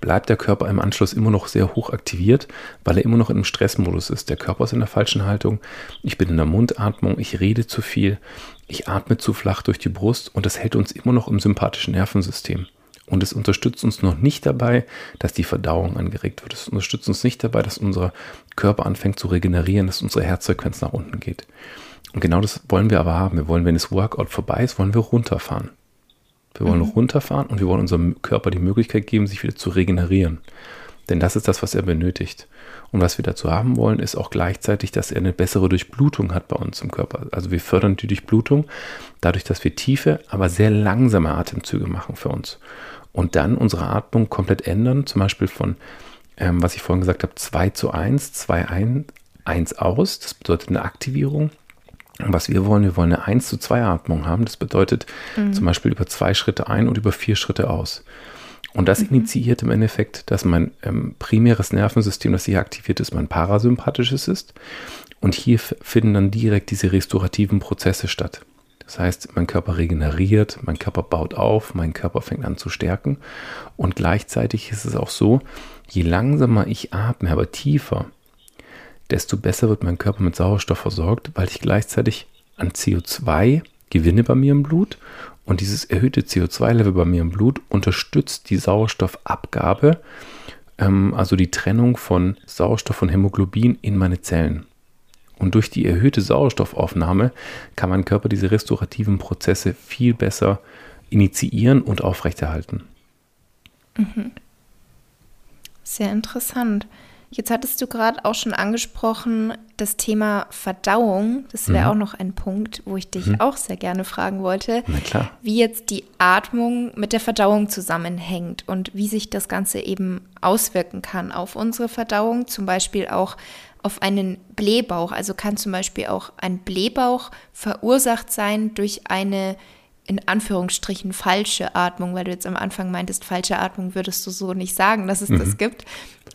bleibt der Körper im Anschluss immer noch sehr hoch aktiviert, weil er immer noch einem Stressmodus ist. Der Körper ist in der falschen Haltung, ich bin in der Mundatmung, ich rede zu viel, ich atme zu flach durch die Brust und das hält uns immer noch im sympathischen Nervensystem. Und es unterstützt uns noch nicht dabei, dass die Verdauung angeregt wird. Es unterstützt uns nicht dabei, dass unser Körper anfängt zu regenerieren, dass unsere Herzfrequenz nach unten geht. Und genau das wollen wir aber haben. Wir wollen, wenn das Workout vorbei ist, wollen wir runterfahren. Wir wollen mhm. runterfahren und wir wollen unserem Körper die Möglichkeit geben, sich wieder zu regenerieren. Denn das ist das, was er benötigt. Und was wir dazu haben wollen, ist auch gleichzeitig, dass er eine bessere Durchblutung hat bei uns im Körper. Also wir fördern die Durchblutung dadurch, dass wir tiefe, aber sehr langsame Atemzüge machen für uns. Und dann unsere Atmung komplett ändern, zum Beispiel von, ähm, was ich vorhin gesagt habe, 2 zu 1, 2 ein, 1 aus. Das bedeutet eine Aktivierung. Was wir wollen, wir wollen eine 1 zu 2 Atmung haben. Das bedeutet mhm. zum Beispiel über zwei Schritte ein und über vier Schritte aus. Und das mhm. initiiert im Endeffekt, dass mein ähm, primäres Nervensystem, das hier aktiviert ist, mein parasympathisches ist. Und hier finden dann direkt diese restaurativen Prozesse statt. Das heißt, mein Körper regeneriert, mein Körper baut auf, mein Körper fängt an zu stärken. Und gleichzeitig ist es auch so, je langsamer ich atme, aber tiefer, desto besser wird mein Körper mit Sauerstoff versorgt, weil ich gleichzeitig an CO2 gewinne bei mir im Blut und dieses erhöhte CO2-Level bei mir im Blut unterstützt die Sauerstoffabgabe, ähm, also die Trennung von Sauerstoff und Hämoglobin in meine Zellen. Und durch die erhöhte Sauerstoffaufnahme kann mein Körper diese restaurativen Prozesse viel besser initiieren und aufrechterhalten. Mhm. Sehr interessant. Jetzt hattest du gerade auch schon angesprochen, das Thema Verdauung. Das wäre mhm. auch noch ein Punkt, wo ich dich mhm. auch sehr gerne fragen wollte, wie jetzt die Atmung mit der Verdauung zusammenhängt und wie sich das Ganze eben auswirken kann auf unsere Verdauung, zum Beispiel auch auf einen Blähbauch. Also kann zum Beispiel auch ein Blähbauch verursacht sein durch eine in Anführungsstrichen falsche Atmung, weil du jetzt am Anfang meintest, falsche Atmung würdest du so nicht sagen, dass es mhm. das gibt.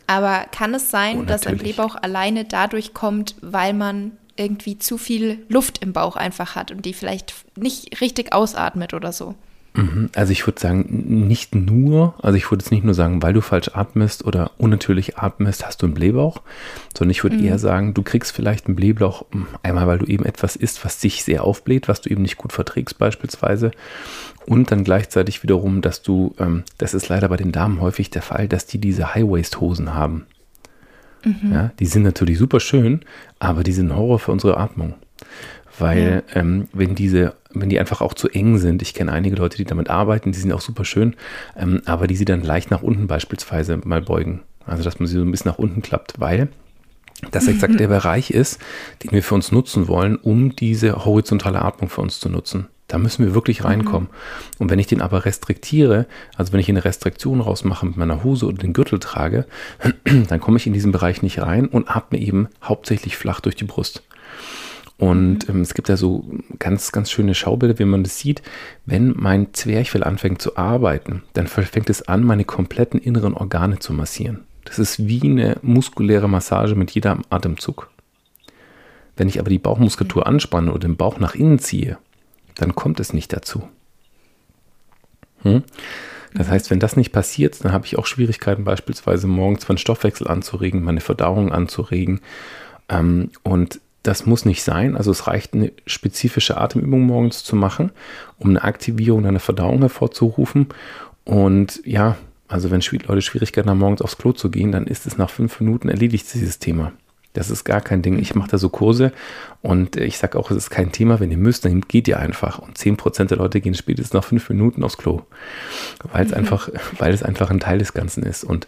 Aber kann es sein, oh, dass ein Blähbauch alleine dadurch kommt, weil man irgendwie zu viel Luft im Bauch einfach hat und die vielleicht nicht richtig ausatmet oder so? Mhm. Also ich würde sagen, nicht nur, also ich würde jetzt nicht nur sagen, weil du falsch atmest oder unnatürlich atmest, hast du einen Blähbauch, sondern ich würde mhm. eher sagen, du kriegst vielleicht einen Blähbauch hm, einmal, weil du eben etwas isst, was sich sehr aufbläht, was du eben nicht gut verträgst beispielsweise und dann gleichzeitig wiederum, dass du, ähm, das ist leider bei den Damen häufig der Fall, dass die diese High-Waist-Hosen haben. Mhm. Ja, die sind natürlich super schön, aber die sind Horror für unsere Atmung. Weil ja. ähm, wenn diese, wenn die einfach auch zu eng sind, ich kenne einige Leute, die damit arbeiten, die sind auch super schön, ähm, aber die sie dann leicht nach unten beispielsweise mal beugen. Also dass man sie so ein bisschen nach unten klappt, weil das exakt der Bereich ist, den wir für uns nutzen wollen, um diese horizontale Atmung für uns zu nutzen. Da müssen wir wirklich reinkommen. Mhm. Und wenn ich den aber restriktiere, also wenn ich eine Restriktion rausmache mit meiner Hose oder den Gürtel trage, dann komme ich in diesen Bereich nicht rein und atme eben hauptsächlich flach durch die Brust. Und mhm. ähm, es gibt ja so ganz, ganz schöne Schaubilder, wie man das sieht. Wenn mein Zwerchfell anfängt zu arbeiten, dann fängt es an, meine kompletten inneren Organe zu massieren. Das ist wie eine muskuläre Massage mit jedem Atemzug. Wenn ich aber die Bauchmuskulatur anspanne oder den Bauch nach innen ziehe, dann kommt es nicht dazu. Hm? Das heißt, wenn das nicht passiert, dann habe ich auch Schwierigkeiten, beispielsweise morgens meinen Stoffwechsel anzuregen, meine Verdauung anzuregen. Ähm, und das muss nicht sein. Also es reicht, eine spezifische Atemübung morgens zu machen, um eine Aktivierung deiner Verdauung hervorzurufen. Und ja, also wenn Leute Schwierigkeiten haben, morgens aufs Klo zu gehen, dann ist es nach fünf Minuten erledigt dieses Thema. Das ist gar kein Ding. Ich mache da so Kurse und ich sage auch, es ist kein Thema. Wenn ihr müsst, dann geht ihr einfach. Und 10% der Leute gehen spätestens nach fünf Minuten aufs Klo. Weil es mhm. einfach, weil es einfach ein Teil des Ganzen ist. Und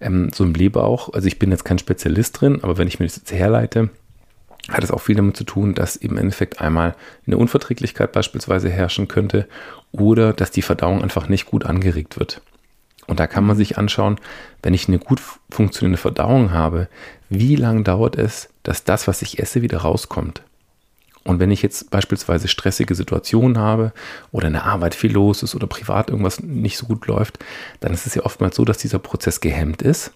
ähm, so im Leben auch, also ich bin jetzt kein Spezialist drin, aber wenn ich mir das jetzt herleite, hat es auch viel damit zu tun, dass im Endeffekt einmal eine Unverträglichkeit beispielsweise herrschen könnte oder dass die Verdauung einfach nicht gut angeregt wird. Und da kann man sich anschauen, wenn ich eine gut funktionierende Verdauung habe, wie lange dauert es, dass das, was ich esse, wieder rauskommt. Und wenn ich jetzt beispielsweise stressige Situationen habe oder in der Arbeit viel los ist oder privat irgendwas nicht so gut läuft, dann ist es ja oftmals so, dass dieser Prozess gehemmt ist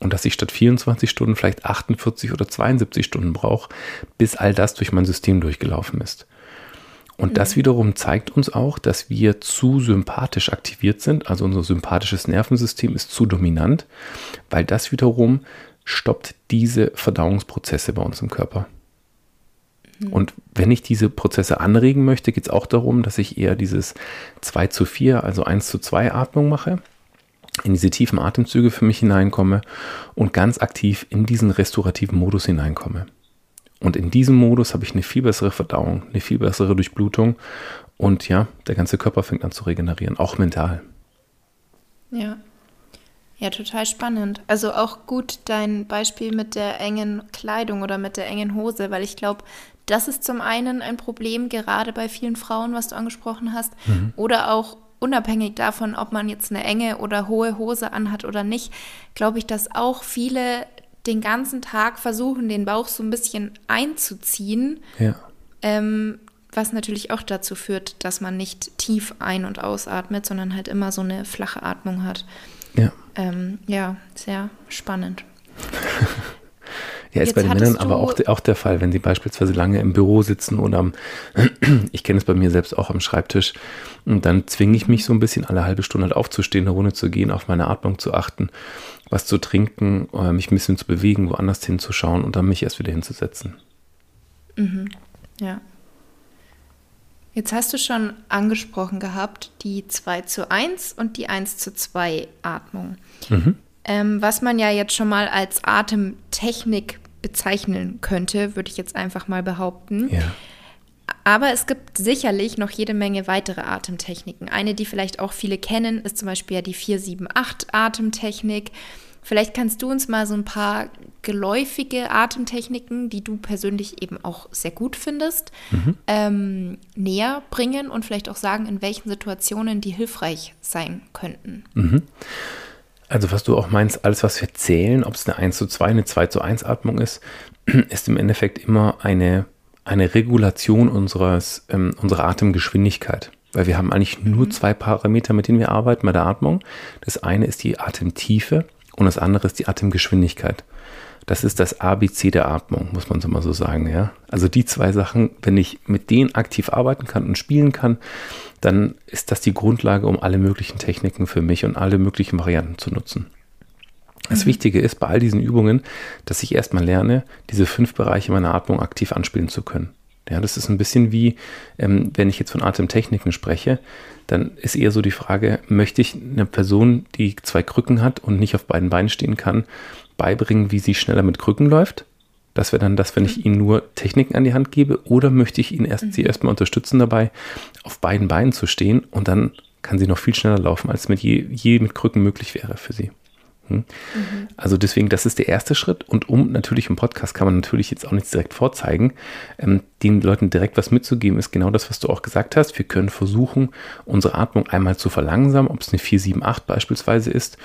und dass ich statt 24 Stunden vielleicht 48 oder 72 Stunden brauche, bis all das durch mein System durchgelaufen ist. Und das mhm. wiederum zeigt uns auch, dass wir zu sympathisch aktiviert sind. Also unser sympathisches Nervensystem ist zu dominant, weil das wiederum stoppt diese Verdauungsprozesse bei uns im Körper. Mhm. Und wenn ich diese Prozesse anregen möchte, geht es auch darum, dass ich eher dieses 2 zu 4, also 1 zu 2 Atmung mache, in diese tiefen Atemzüge für mich hineinkomme und ganz aktiv in diesen restaurativen Modus hineinkomme. Und in diesem Modus habe ich eine viel bessere Verdauung, eine viel bessere Durchblutung und ja, der ganze Körper fängt an zu regenerieren, auch mental. Ja. Ja, total spannend. Also auch gut dein Beispiel mit der engen Kleidung oder mit der engen Hose, weil ich glaube, das ist zum einen ein Problem, gerade bei vielen Frauen, was du angesprochen hast, mhm. oder auch unabhängig davon, ob man jetzt eine enge oder hohe Hose anhat oder nicht, glaube ich, dass auch viele den ganzen Tag versuchen, den Bauch so ein bisschen einzuziehen. Ja. Ähm, was natürlich auch dazu führt, dass man nicht tief ein- und ausatmet, sondern halt immer so eine flache Atmung hat. Ja. Ähm, ja, sehr spannend. Ja, ist Jetzt bei den Männern aber auch, auch der Fall, wenn sie beispielsweise lange im Büro sitzen oder am, ich kenne es bei mir selbst auch am Schreibtisch, und dann zwinge ich mich so ein bisschen alle halbe Stunde halt aufzustehen, eine Runde zu gehen, auf meine Atmung zu achten, was zu trinken, äh, mich ein bisschen zu bewegen, woanders hinzuschauen und dann mich erst wieder hinzusetzen. Mhm. Ja. Jetzt hast du schon angesprochen gehabt, die 2 zu 1 und die 1 zu 2 Atmung. Mhm ähm, was man ja jetzt schon mal als Atemtechnik bezeichnen könnte, würde ich jetzt einfach mal behaupten. Ja. Aber es gibt sicherlich noch jede Menge weitere Atemtechniken. Eine, die vielleicht auch viele kennen, ist zum Beispiel ja die 478 Atemtechnik. Vielleicht kannst du uns mal so ein paar geläufige Atemtechniken, die du persönlich eben auch sehr gut findest, mhm. ähm, näher bringen und vielleicht auch sagen, in welchen Situationen die hilfreich sein könnten. Mhm. Also was du auch meinst, alles was wir zählen, ob es eine 1 zu 2, eine 2 zu 1 Atmung ist, ist im Endeffekt immer eine, eine Regulation unseres, ähm, unserer Atemgeschwindigkeit. Weil wir haben eigentlich nur mhm. zwei Parameter, mit denen wir arbeiten bei der Atmung. Das eine ist die Atemtiefe und das andere ist die Atemgeschwindigkeit. Das ist das ABC der Atmung, muss man so mal so sagen, ja. Also die zwei Sachen, wenn ich mit denen aktiv arbeiten kann und spielen kann, dann ist das die Grundlage, um alle möglichen Techniken für mich und alle möglichen Varianten zu nutzen. Das mhm. Wichtige ist bei all diesen Übungen, dass ich erstmal lerne, diese fünf Bereiche meiner Atmung aktiv anspielen zu können. Ja, das ist ein bisschen wie, ähm, wenn ich jetzt von Atemtechniken spreche, dann ist eher so die Frage, möchte ich eine Person, die zwei Krücken hat und nicht auf beiden Beinen stehen kann, beibringen, wie sie schneller mit Krücken läuft. Das wäre dann das, wenn ich mhm. ihnen nur Techniken an die Hand gebe, oder möchte ich ihnen erst, mhm. sie erstmal unterstützen dabei, auf beiden Beinen zu stehen und dann kann sie noch viel schneller laufen, als mit je, je mit Krücken möglich wäre für sie. Hm? Mhm. Also deswegen, das ist der erste Schritt. Und um natürlich im Podcast kann man natürlich jetzt auch nichts direkt vorzeigen, ähm, den Leuten direkt was mitzugeben, ist genau das, was du auch gesagt hast. Wir können versuchen, unsere Atmung einmal zu verlangsamen, ob es eine 4, 7, 8 beispielsweise ist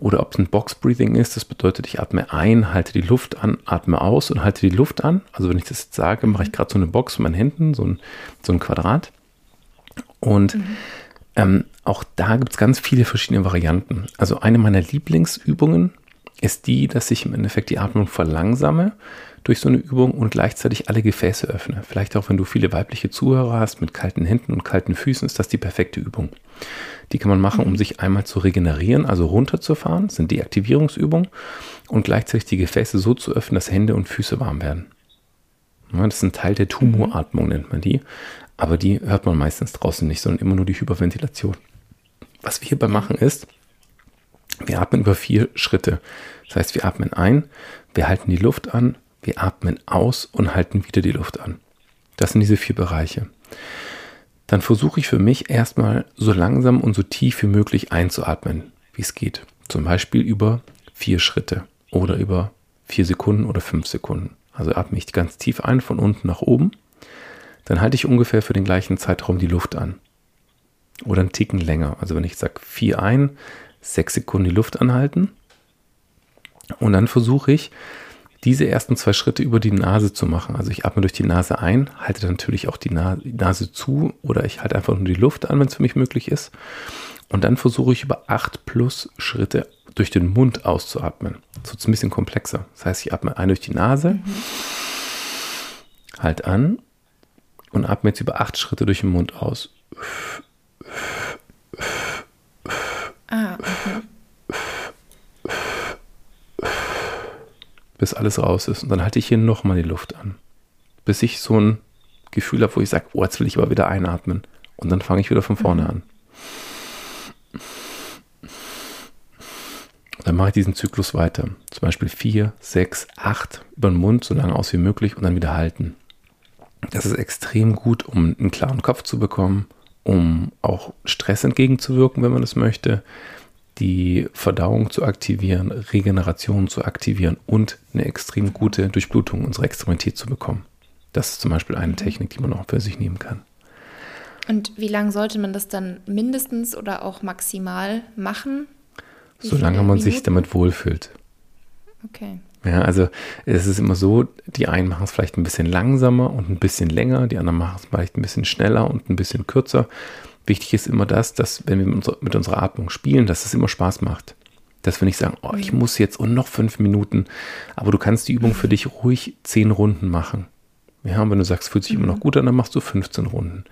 oder ob es ein Box Breathing ist. Das bedeutet, ich atme ein, halte die Luft an, atme aus und halte die Luft an. Also wenn ich das jetzt sage, mache ich gerade so eine Box mit meinen Händen, so ein, so ein Quadrat. Und mhm. ähm, auch da gibt es ganz viele verschiedene Varianten. Also eine meiner Lieblingsübungen ist die, dass ich im Endeffekt die Atmung verlangsame durch so eine Übung und gleichzeitig alle Gefäße öffne. Vielleicht auch, wenn du viele weibliche Zuhörer hast mit kalten Händen und kalten Füßen, ist das die perfekte Übung. Die kann man machen, um mhm. sich einmal zu regenerieren, also runterzufahren, das sind die Aktivierungsübungen und gleichzeitig die Gefäße so zu öffnen, dass Hände und Füße warm werden. das ist ein Teil der Tumoratmung, nennt man die. Aber die hört man meistens draußen nicht, sondern immer nur die Hyperventilation. Was wir hierbei machen ist, wir atmen über vier Schritte. Das heißt, wir atmen ein, wir halten die Luft an, wir atmen aus und halten wieder die Luft an. Das sind diese vier Bereiche. Dann versuche ich für mich erstmal so langsam und so tief wie möglich einzuatmen, wie es geht. Zum Beispiel über vier Schritte oder über vier Sekunden oder fünf Sekunden. Also atme ich ganz tief ein von unten nach oben. Dann halte ich ungefähr für den gleichen Zeitraum die Luft an oder einen Ticken länger. Also wenn ich sage vier ein, sechs Sekunden die Luft anhalten und dann versuche ich, diese ersten zwei Schritte über die Nase zu machen. Also ich atme durch die Nase ein, halte natürlich auch die, Na die Nase zu oder ich halte einfach nur die Luft an, wenn es für mich möglich ist. Und dann versuche ich über acht plus Schritte durch den Mund auszuatmen. Das wird ein bisschen komplexer. Das heißt, ich atme ein durch die Nase, halt an und atme jetzt über acht Schritte durch den Mund aus. Ah, okay. Bis alles raus ist. Und dann halte ich hier nochmal die Luft an. Bis ich so ein Gefühl habe, wo ich sage, oh, jetzt will ich aber wieder einatmen. Und dann fange ich wieder von vorne mhm. an. Dann mache ich diesen Zyklus weiter. Zum Beispiel 4, 6, 8 über den Mund, so lange aus wie möglich und dann wieder halten. Das ist extrem gut, um einen klaren Kopf zu bekommen, um auch Stress entgegenzuwirken, wenn man das möchte, die Verdauung zu aktivieren, Regeneration zu aktivieren und eine extrem gute Durchblutung unserer Extremität zu bekommen. Das ist zum Beispiel eine Technik, die man auch für sich nehmen kann. Und wie lange sollte man das dann mindestens oder auch maximal machen? Wie Solange man sich damit wohlfühlt. Okay. Ja, also es ist immer so, die einen machen es vielleicht ein bisschen langsamer und ein bisschen länger, die anderen machen es vielleicht ein bisschen schneller und ein bisschen kürzer. Wichtig ist immer das, dass wenn wir mit unserer Atmung spielen, dass es immer Spaß macht. Dass wir nicht sagen, oh, ich muss jetzt und noch fünf Minuten, aber du kannst die Übung für dich ruhig zehn Runden machen. Ja, und wenn du sagst, fühlt sich immer noch mhm. gut an, dann machst du 15 Runden.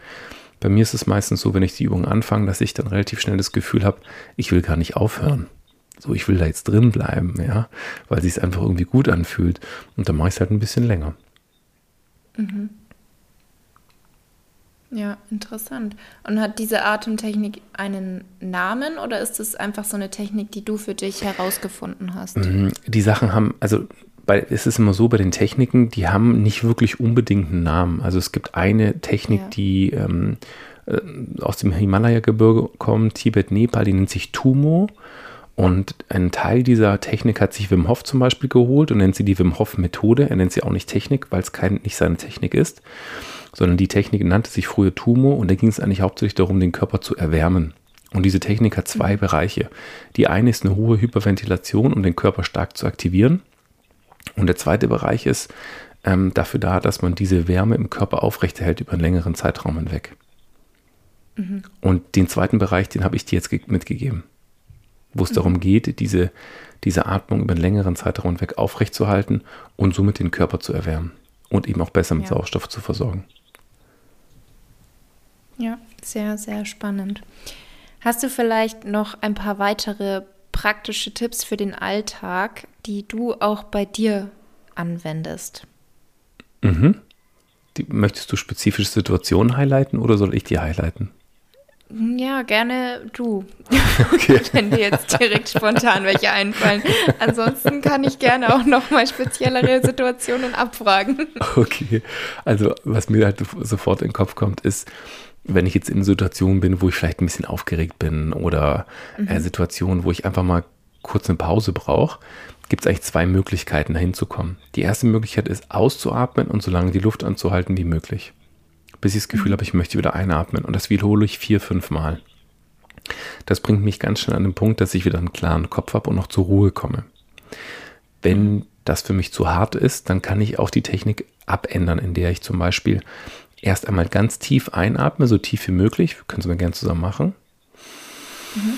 Bei mir ist es meistens so, wenn ich die Übung anfange, dass ich dann relativ schnell das Gefühl habe, ich will gar nicht aufhören so, ich will da jetzt drin bleiben, ja, weil sich es einfach irgendwie gut anfühlt. Und dann mache ich es halt ein bisschen länger. Mhm. Ja, interessant. Und hat diese Atemtechnik einen Namen oder ist es einfach so eine Technik, die du für dich herausgefunden hast? Mhm. Die Sachen haben, also bei, es ist immer so bei den Techniken, die haben nicht wirklich unbedingt einen Namen. Also es gibt eine Technik, ja. die ähm, äh, aus dem Himalaya-Gebirge kommt, Tibet, Nepal, die nennt sich Tumo. Und ein Teil dieser Technik hat sich Wim Hof zum Beispiel geholt und nennt sie die Wim Hof Methode. Er nennt sie auch nicht Technik, weil es kein, nicht seine Technik ist, sondern die Technik nannte sich früher Tumo und da ging es eigentlich hauptsächlich darum, den Körper zu erwärmen. Und diese Technik hat zwei Bereiche. Die eine ist eine hohe Hyperventilation, um den Körper stark zu aktivieren. Und der zweite Bereich ist ähm, dafür da, dass man diese Wärme im Körper aufrechterhält über einen längeren Zeitraum hinweg. Mhm. Und den zweiten Bereich, den habe ich dir jetzt mitgegeben wo es mhm. darum geht, diese, diese Atmung über einen längeren Zeitraum hinweg aufrechtzuerhalten und somit den Körper zu erwärmen und eben auch besser mit ja. Sauerstoff zu versorgen. Ja, sehr, sehr spannend. Hast du vielleicht noch ein paar weitere praktische Tipps für den Alltag, die du auch bei dir anwendest? Mhm. Die, möchtest du spezifische Situationen highlighten oder soll ich die highlighten? Ja, gerne du. Okay. Wenn dir jetzt direkt spontan welche einfallen. Ansonsten kann ich gerne auch nochmal speziellere Situationen abfragen. Okay. Also, was mir halt sofort in den Kopf kommt, ist, wenn ich jetzt in Situationen bin, wo ich vielleicht ein bisschen aufgeregt bin oder äh, mhm. äh, Situationen, wo ich einfach mal kurz eine Pause brauche, gibt es eigentlich zwei Möglichkeiten, dahin zu kommen. Die erste Möglichkeit ist, auszuatmen und so lange die Luft anzuhalten wie möglich. Bis ich das Gefühl mhm. habe, ich möchte wieder einatmen. Und das wiederhole ich vier, fünf Mal. Das bringt mich ganz schnell an den Punkt, dass ich wieder einen klaren Kopf habe und noch zur Ruhe komme. Wenn das für mich zu hart ist, dann kann ich auch die Technik abändern, in der ich zum Beispiel erst einmal ganz tief einatme, so tief wie möglich. Wir können es mal gerne zusammen machen. Mhm.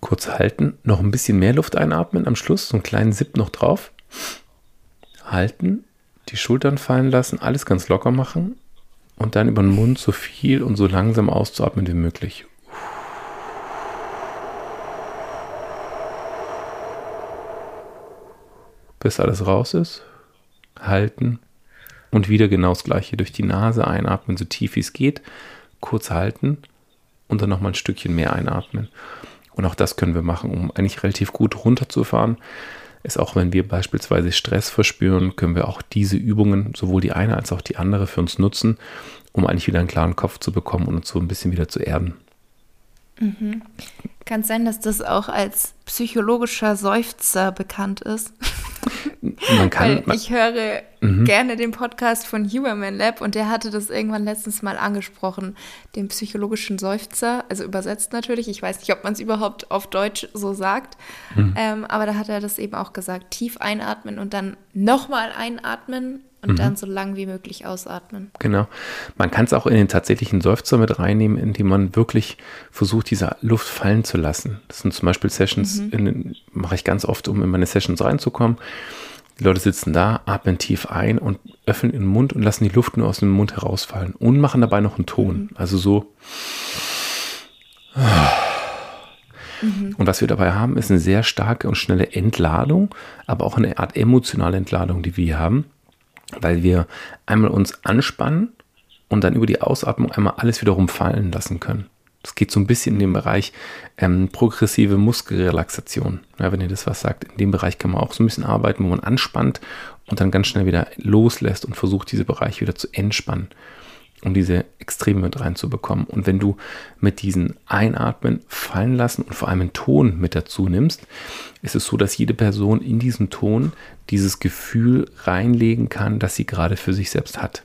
Kurz halten, noch ein bisschen mehr Luft einatmen am Schluss, so einen kleinen Sip noch drauf. Halten, die Schultern fallen lassen, alles ganz locker machen und dann über den Mund so viel und so langsam auszuatmen wie möglich. Bis alles raus ist. Halten und wieder genau das gleiche durch die Nase einatmen, so tief wie es geht. Kurz halten und dann nochmal ein Stückchen mehr einatmen. Und auch das können wir machen, um eigentlich relativ gut runterzufahren. Ist auch, wenn wir beispielsweise Stress verspüren, können wir auch diese Übungen, sowohl die eine als auch die andere, für uns nutzen, um eigentlich wieder einen klaren Kopf zu bekommen und uns so ein bisschen wieder zu erden. Mhm. Kann es sein, dass das auch als psychologischer Seufzer bekannt ist? Man kann. Weil ich höre mhm. gerne den Podcast von Huberman Lab und der hatte das irgendwann letztens mal angesprochen, den psychologischen Seufzer, also übersetzt natürlich. Ich weiß nicht, ob man es überhaupt auf Deutsch so sagt, mhm. ähm, aber da hat er das eben auch gesagt: tief einatmen und dann nochmal einatmen und mhm. dann so lang wie möglich ausatmen. Genau. Man kann es auch in den tatsächlichen Seufzer mit reinnehmen, indem man wirklich versucht, diese Luft fallen zu lassen. Das sind zum Beispiel Sessions, mhm. mache ich ganz oft, um in meine Sessions reinzukommen. Die Leute sitzen da, atmen tief ein und öffnen den Mund und lassen die Luft nur aus dem Mund herausfallen und machen dabei noch einen Ton. Mhm. Also so. Mhm. Und was wir dabei haben, ist eine sehr starke und schnelle Entladung, aber auch eine Art emotionale Entladung, die wir haben weil wir einmal uns anspannen und dann über die Ausatmung einmal alles wiederum fallen lassen können. Das geht so ein bisschen in den Bereich ähm, progressive Muskelrelaxation. Ja, wenn ihr das was sagt, in dem Bereich kann man auch so ein bisschen arbeiten, wo man anspannt und dann ganz schnell wieder loslässt und versucht, diese Bereiche wieder zu entspannen um diese Extreme mit reinzubekommen. Und wenn du mit diesen Einatmen fallen lassen und vor allem einen Ton mit dazu nimmst, ist es so, dass jede Person in diesen Ton dieses Gefühl reinlegen kann, das sie gerade für sich selbst hat.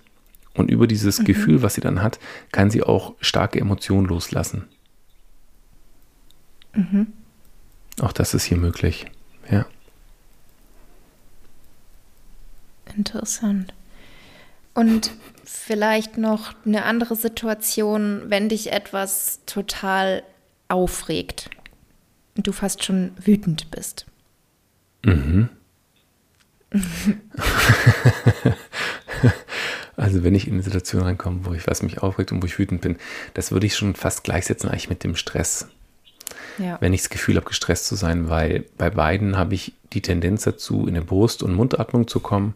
Und über dieses mhm. Gefühl, was sie dann hat, kann sie auch starke Emotionen loslassen. Mhm. Auch das ist hier möglich. Ja. Interessant. Und vielleicht noch eine andere Situation, wenn dich etwas total aufregt und du fast schon wütend bist. Mhm. also wenn ich in eine Situation reinkomme, wo ich was mich aufregt und wo ich wütend bin, das würde ich schon fast gleichsetzen eigentlich mit dem Stress. Ja. Wenn ich das Gefühl habe, gestresst zu sein, weil bei beiden habe ich die Tendenz dazu, in eine Brust- und Mundatmung zu kommen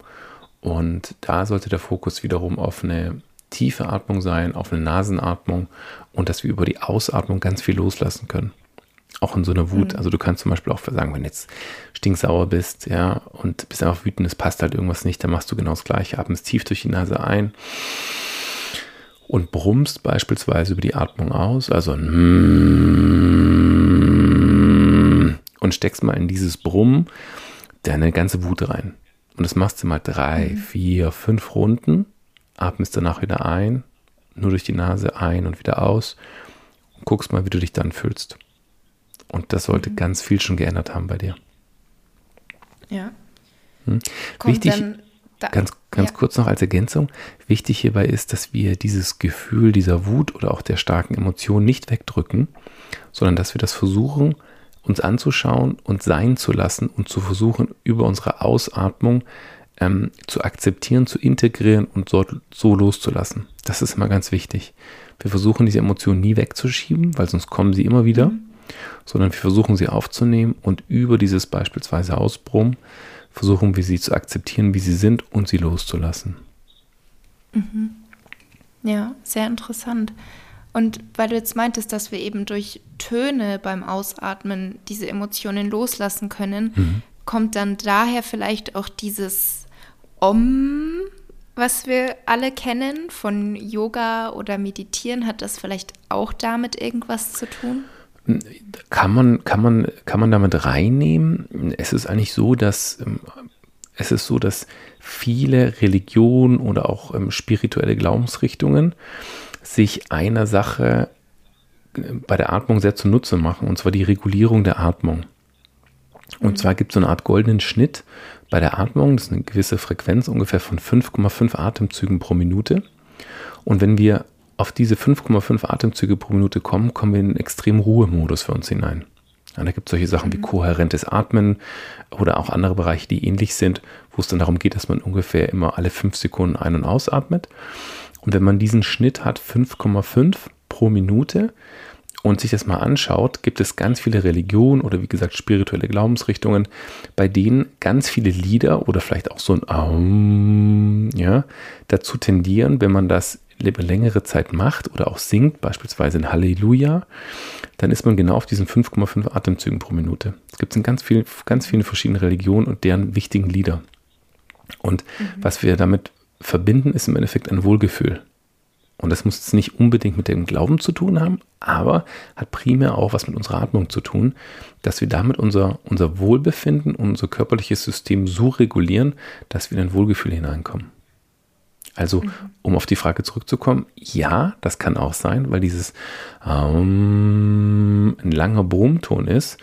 und da sollte der Fokus wiederum auf eine tiefe Atmung sein, auf eine Nasenatmung und dass wir über die Ausatmung ganz viel loslassen können. Auch in so einer Wut. Mhm. Also du kannst zum Beispiel auch sagen, wenn du jetzt stinksauer bist, ja, und bist einfach wütend, es passt halt irgendwas nicht, dann machst du genau das gleiche. Atmest tief durch die Nase ein und brummst beispielsweise über die Atmung aus, also und steckst mal in dieses Brummen deine ganze Wut rein. Und das machst du mal drei, mhm. vier, fünf Runden, atmest danach wieder ein, nur durch die Nase ein und wieder aus und guckst mal, wie du dich dann fühlst. Und das sollte mhm. ganz viel schon geändert haben bei dir. Ja. Hm? Wichtig, da, ganz, ganz ja. kurz noch als Ergänzung, wichtig hierbei ist, dass wir dieses Gefühl dieser Wut oder auch der starken Emotion nicht wegdrücken, sondern dass wir das versuchen, uns anzuschauen und sein zu lassen und zu versuchen, über unsere Ausatmung ähm, zu akzeptieren, zu integrieren und so, so loszulassen. Das ist immer ganz wichtig. Wir versuchen diese Emotionen nie wegzuschieben, weil sonst kommen sie immer wieder, mhm. sondern wir versuchen sie aufzunehmen und über dieses beispielsweise Ausbrummen versuchen wir sie zu akzeptieren, wie sie sind und sie loszulassen. Mhm. Ja, sehr interessant. Und weil du jetzt meintest, dass wir eben durch Töne beim Ausatmen diese Emotionen loslassen können, mhm. kommt dann daher vielleicht auch dieses Om, was wir alle kennen von Yoga oder Meditieren, hat das vielleicht auch damit irgendwas zu tun? Kann man, kann man, kann man damit reinnehmen? Es ist eigentlich so, dass ähm, es ist so, dass viele Religionen oder auch ähm, spirituelle Glaubensrichtungen sich einer Sache äh, bei der Atmung sehr zunutze machen, und zwar die Regulierung der Atmung. Und mhm. zwar gibt es so eine Art goldenen Schnitt bei der Atmung, das ist eine gewisse Frequenz ungefähr von 5,5 Atemzügen pro Minute. Und wenn wir auf diese 5,5 Atemzüge pro Minute kommen, kommen wir in einen extremen Ruhemodus für uns hinein. Ja, da gibt es solche Sachen mhm. wie kohärentes Atmen oder auch andere Bereiche, die ähnlich sind, wo es dann darum geht, dass man ungefähr immer alle fünf Sekunden ein- und ausatmet. Und wenn man diesen Schnitt hat, 5,5 pro Minute, und sich das mal anschaut, gibt es ganz viele Religionen oder wie gesagt spirituelle Glaubensrichtungen, bei denen ganz viele Lieder oder vielleicht auch so ein Aum, ja, dazu tendieren, wenn man das längere Zeit macht oder auch singt, beispielsweise in Halleluja, dann ist man genau auf diesen 5,5 Atemzügen pro Minute. Es gibt in ganz, viel, ganz vielen verschiedenen Religionen und deren wichtigen Lieder. Und mhm. was wir damit verbinden, ist im Endeffekt ein Wohlgefühl. Und das muss jetzt nicht unbedingt mit dem Glauben zu tun haben, aber hat primär auch was mit unserer Atmung zu tun, dass wir damit unser, unser Wohlbefinden und unser körperliches System so regulieren, dass wir in ein Wohlgefühl hineinkommen. Also, mhm. um auf die Frage zurückzukommen, ja, das kann auch sein, weil dieses ähm, ein langer Brummton ist.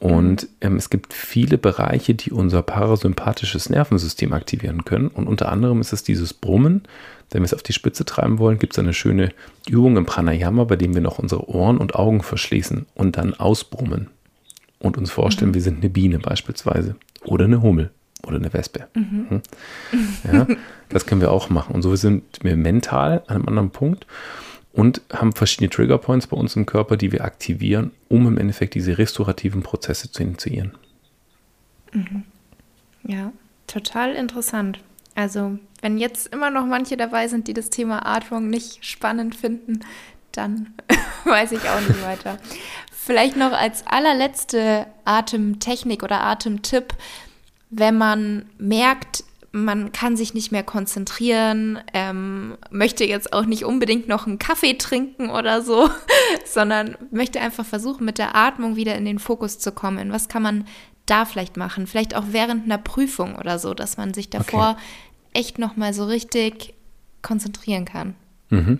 Und ähm, es gibt viele Bereiche, die unser parasympathisches Nervensystem aktivieren können. Und unter anderem ist es dieses Brummen. Wenn wir es auf die Spitze treiben wollen, gibt es eine schöne Übung im Pranayama, bei dem wir noch unsere Ohren und Augen verschließen und dann ausbrummen. Und uns vorstellen, mhm. wir sind eine Biene beispielsweise oder eine Hummel oder eine Wespe. Mhm. Hm? Ja, das können wir auch machen. Und so sind wir mental an einem anderen Punkt und haben verschiedene Triggerpoints bei uns im Körper, die wir aktivieren, um im Endeffekt diese restaurativen Prozesse zu initiieren. Mhm. Ja, total interessant. Also, wenn jetzt immer noch manche dabei sind, die das Thema Atmung nicht spannend finden, dann weiß ich auch nicht weiter. Vielleicht noch als allerletzte Atemtechnik oder Atemtipp, wenn man merkt, man kann sich nicht mehr konzentrieren, ähm, möchte jetzt auch nicht unbedingt noch einen Kaffee trinken oder so, sondern möchte einfach versuchen, mit der Atmung wieder in den Fokus zu kommen. Was kann man da vielleicht machen? Vielleicht auch während einer Prüfung oder so, dass man sich davor okay. echt nochmal so richtig konzentrieren kann. Mhm.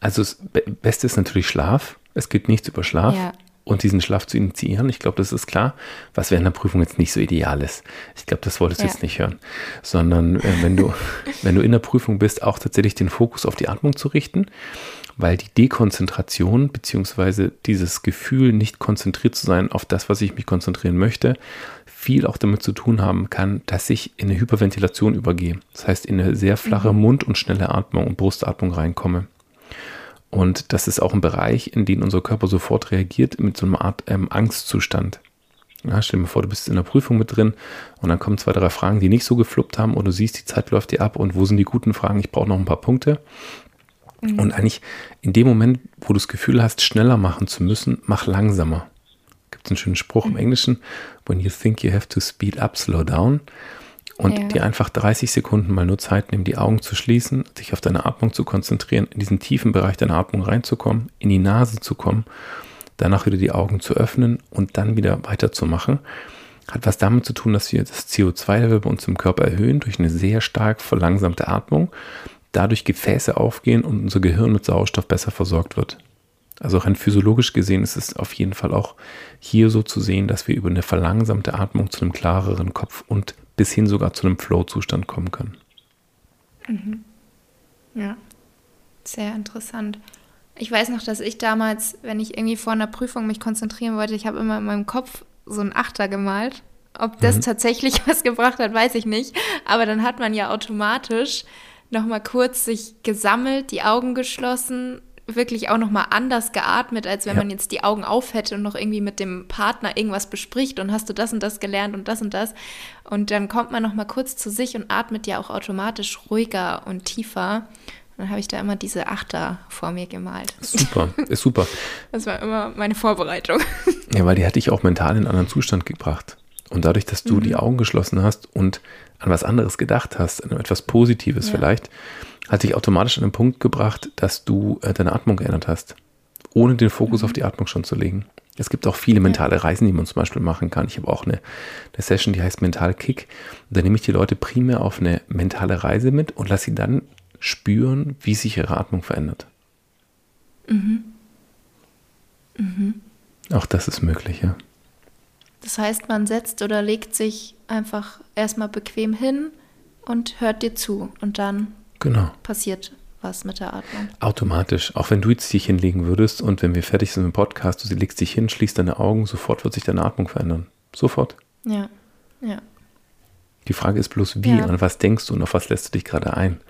Also das Beste ist natürlich Schlaf. Es geht nichts über Schlaf. Ja und diesen Schlaf zu initiieren. Ich glaube, das ist klar, was während der Prüfung jetzt nicht so ideal ist. Ich glaube, das wolltest du ja. jetzt nicht hören, sondern äh, wenn du, wenn du in der Prüfung bist, auch tatsächlich den Fokus auf die Atmung zu richten, weil die Dekonzentration beziehungsweise dieses Gefühl, nicht konzentriert zu sein auf das, was ich mich konzentrieren möchte, viel auch damit zu tun haben kann, dass ich in eine Hyperventilation übergehe. Das heißt, in eine sehr flache mhm. Mund- und schnelle Atmung und Brustatmung reinkomme. Und das ist auch ein Bereich, in dem unser Körper sofort reagiert mit so einer Art ähm, Angstzustand. Ja, stell dir mal vor, du bist in der Prüfung mit drin und dann kommen zwei, drei Fragen, die nicht so gefluppt haben und du siehst, die Zeit läuft dir ab und wo sind die guten Fragen? Ich brauche noch ein paar Punkte. Mhm. Und eigentlich in dem Moment, wo du das Gefühl hast, schneller machen zu müssen, mach langsamer. Gibt es einen schönen Spruch mhm. im Englischen, when you think you have to speed up, slow down und ja. dir einfach 30 Sekunden mal nur Zeit nehmen, die Augen zu schließen, sich auf deine Atmung zu konzentrieren, in diesen tiefen Bereich deiner Atmung reinzukommen, in die Nase zu kommen, danach wieder die Augen zu öffnen und dann wieder weiterzumachen. Hat was damit zu tun, dass wir das CO2-Level bei uns im Körper erhöhen durch eine sehr stark verlangsamte Atmung, dadurch Gefäße aufgehen und unser Gehirn mit Sauerstoff besser versorgt wird. Also rein physiologisch gesehen ist es auf jeden Fall auch hier so zu sehen, dass wir über eine verlangsamte Atmung zu einem klareren Kopf und bis hin sogar zu einem Flow-Zustand kommen können. Mhm. Ja, sehr interessant. Ich weiß noch, dass ich damals, wenn ich irgendwie vor einer Prüfung mich konzentrieren wollte, ich habe immer in meinem Kopf so einen Achter gemalt. Ob das mhm. tatsächlich was gebracht hat, weiß ich nicht. Aber dann hat man ja automatisch noch mal kurz sich gesammelt, die Augen geschlossen wirklich auch noch mal anders geatmet, als wenn ja. man jetzt die Augen auf hätte und noch irgendwie mit dem Partner irgendwas bespricht und hast du das und das gelernt und das und das. Und dann kommt man noch mal kurz zu sich und atmet ja auch automatisch ruhiger und tiefer. dann habe ich da immer diese Achter vor mir gemalt. Super, ist super. Das war immer meine Vorbereitung. Ja, weil die hatte ich auch mental in einen anderen Zustand gebracht. Und dadurch, dass du mhm. die Augen geschlossen hast und an was anderes gedacht hast, an etwas Positives ja. vielleicht, hat dich automatisch an den Punkt gebracht, dass du äh, deine Atmung geändert hast, ohne den Fokus mhm. auf die Atmung schon zu legen. Es gibt auch viele mentale Reisen, die man zum Beispiel machen kann. Ich habe auch eine, eine Session, die heißt Mental Kick. Da nehme ich die Leute primär auf eine mentale Reise mit und lasse sie dann spüren, wie sich ihre Atmung verändert. Mhm. Mhm. Auch das ist möglich, ja. Das heißt, man setzt oder legt sich einfach erstmal bequem hin und hört dir zu und dann genau. passiert was mit der Atmung. Automatisch. Auch wenn du jetzt dich hinlegen würdest und wenn wir fertig sind mit dem Podcast, du legst dich hin, schließt deine Augen, sofort wird sich deine Atmung verändern. Sofort. Ja, ja. Die Frage ist bloß, wie, ja. an was denkst du und auf was lässt du dich gerade ein?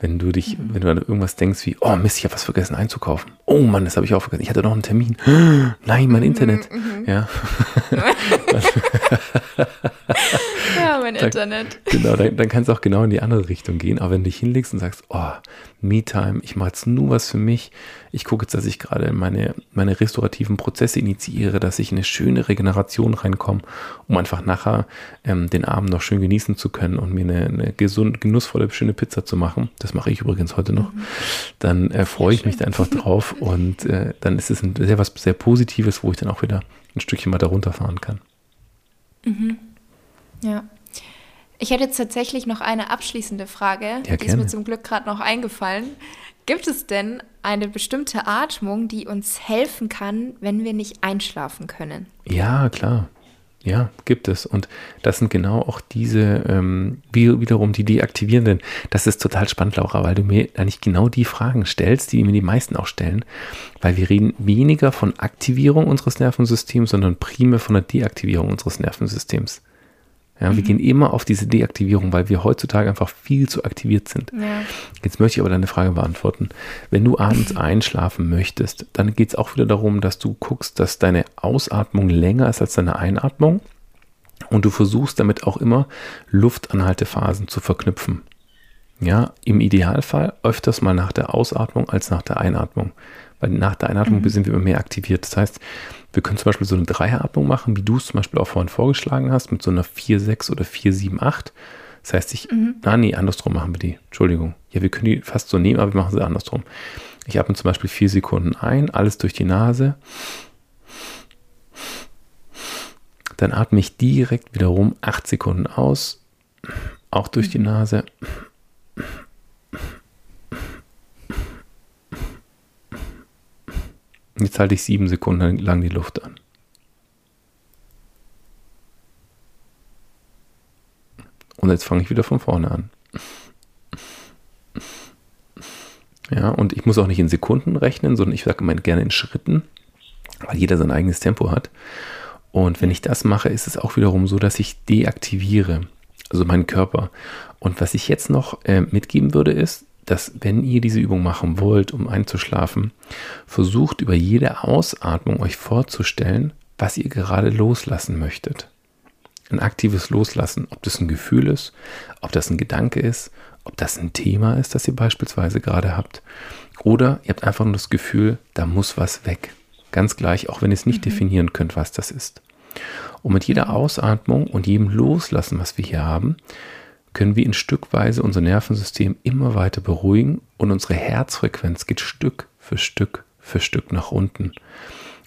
Wenn du dich, mhm. wenn du an irgendwas denkst wie, oh Mist, ich habe was vergessen einzukaufen. Oh Mann, das habe ich auch vergessen. Ich hatte noch einen Termin. Nein, mein mhm, Internet. Mhm. Ja. ja, mein Internet. Genau, dann, dann kann es auch genau in die andere Richtung gehen. Aber wenn du dich hinlegst und sagst, oh, Me-Time, ich mache jetzt nur was für mich. Ich gucke jetzt, dass ich gerade meine, meine restaurativen Prozesse initiiere, dass ich in eine schöne Regeneration reinkomme, um einfach nachher ähm, den Abend noch schön genießen zu können und mir eine, eine gesund, genussvolle, schöne Pizza zu machen. Das mache ich übrigens heute noch. Mhm. Dann äh, freue ich mich da einfach drauf und äh, dann ist es ein, sehr was sehr Positives, wo ich dann auch wieder ein Stückchen weiter runterfahren kann. Mhm. Ja. Ich hätte jetzt tatsächlich noch eine abschließende Frage. Ja, die ist mir zum Glück gerade noch eingefallen. Gibt es denn eine bestimmte Atmung, die uns helfen kann, wenn wir nicht einschlafen können? Ja, klar. Ja, gibt es. Und das sind genau auch diese, ähm, wie, wiederum die deaktivierenden. Das ist total spannend, Laura, weil du mir eigentlich genau die Fragen stellst, die mir die meisten auch stellen. Weil wir reden weniger von Aktivierung unseres Nervensystems, sondern primär von der Deaktivierung unseres Nervensystems. Ja, mhm. Wir gehen immer auf diese Deaktivierung, weil wir heutzutage einfach viel zu aktiviert sind. Ja. Jetzt möchte ich aber deine Frage beantworten. Wenn du abends einschlafen möchtest, dann geht es auch wieder darum, dass du guckst, dass deine Ausatmung länger ist als deine Einatmung und du versuchst damit auch immer Luftanhaltephasen zu verknüpfen. Ja, im Idealfall öfters mal nach der Ausatmung als nach der Einatmung. Weil nach der Einatmung mhm. sind wir immer mehr aktiviert. Das heißt, wir können zum Beispiel so eine Dreieratmung machen, wie du es zum Beispiel auch vorhin vorgeschlagen hast, mit so einer 4, 6 oder 4, 7, 8. Das heißt, ich, mhm. ah nee, andersrum machen wir die. Entschuldigung. Ja, wir können die fast so nehmen, aber wir machen sie andersrum. Ich atme zum Beispiel 4 Sekunden ein, alles durch die Nase. Dann atme ich direkt wiederum 8 Sekunden aus, auch durch die Nase. Jetzt halte ich sieben Sekunden lang die Luft an. Und jetzt fange ich wieder von vorne an. Ja, und ich muss auch nicht in Sekunden rechnen, sondern ich sage immer gerne in Schritten, weil jeder sein eigenes Tempo hat. Und wenn ich das mache, ist es auch wiederum so, dass ich deaktiviere, also meinen Körper. Und was ich jetzt noch äh, mitgeben würde, ist, dass wenn ihr diese Übung machen wollt, um einzuschlafen, versucht über jede Ausatmung euch vorzustellen, was ihr gerade loslassen möchtet. Ein aktives Loslassen, ob das ein Gefühl ist, ob das ein Gedanke ist, ob das ein Thema ist, das ihr beispielsweise gerade habt. Oder ihr habt einfach nur das Gefühl, da muss was weg. Ganz gleich, auch wenn ihr es nicht mhm. definieren könnt, was das ist. Und mit jeder Ausatmung und jedem Loslassen, was wir hier haben, können wir in Stückweise unser Nervensystem immer weiter beruhigen und unsere Herzfrequenz geht Stück für Stück für Stück nach unten.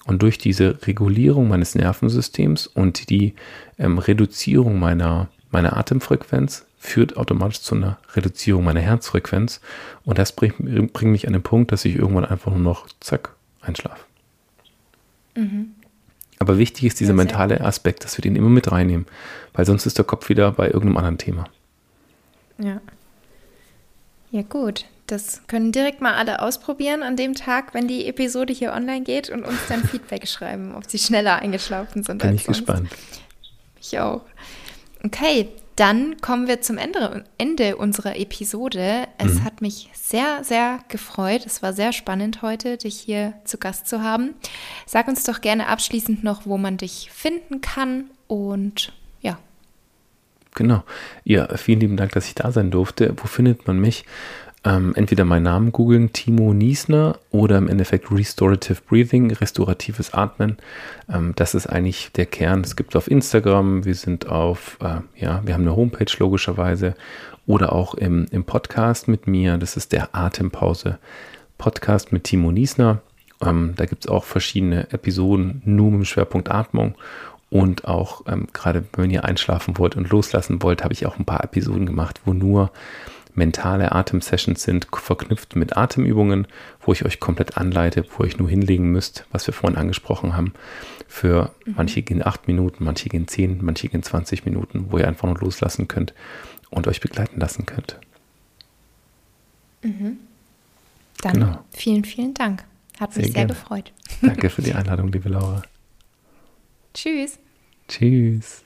Und durch diese Regulierung meines Nervensystems und die ähm, Reduzierung meiner, meiner Atemfrequenz führt automatisch zu einer Reduzierung meiner Herzfrequenz. Und das bringt, bringt mich an den Punkt, dass ich irgendwann einfach nur noch zack einschlafe. Mhm. Aber wichtig ist dieser mentale Aspekt, dass wir den immer mit reinnehmen, weil sonst ist der Kopf wieder bei irgendeinem anderen Thema. Ja. Ja, gut. Das können direkt mal alle ausprobieren an dem Tag, wenn die Episode hier online geht und uns dann Feedback schreiben, ob sie schneller eingeschlafen sind. Bin ich sonst. gespannt. Ich auch. Okay, dann kommen wir zum Ende, Ende unserer Episode. Es mhm. hat mich sehr, sehr gefreut. Es war sehr spannend heute, dich hier zu Gast zu haben. Sag uns doch gerne abschließend noch, wo man dich finden kann und Genau. Ja, vielen lieben Dank, dass ich da sein durfte. Wo findet man mich? Ähm, entweder meinen Namen googeln, Timo Niesner, oder im Endeffekt Restorative Breathing, restauratives Atmen. Ähm, das ist eigentlich der Kern. Es gibt auf Instagram, wir sind auf, äh, ja, wir haben eine Homepage logischerweise, oder auch im, im Podcast mit mir. Das ist der Atempause Podcast mit Timo Niesner. Ähm, da gibt es auch verschiedene Episoden, nur mit dem Schwerpunkt Atmung. Und auch ähm, gerade wenn ihr einschlafen wollt und loslassen wollt, habe ich auch ein paar Episoden gemacht, wo nur mentale Atemsessions sind, verknüpft mit Atemübungen, wo ich euch komplett anleite, wo ihr nur hinlegen müsst, was wir vorhin angesprochen haben. Für mhm. manche gehen acht Minuten, manche gehen zehn, manche gehen 20 Minuten, wo ihr einfach nur loslassen könnt und euch begleiten lassen könnt. Mhm. Dann genau. vielen, vielen Dank. Hat sehr mich sehr gerne. gefreut. Danke für die Einladung, liebe Laura. Tschüss. Tschüss.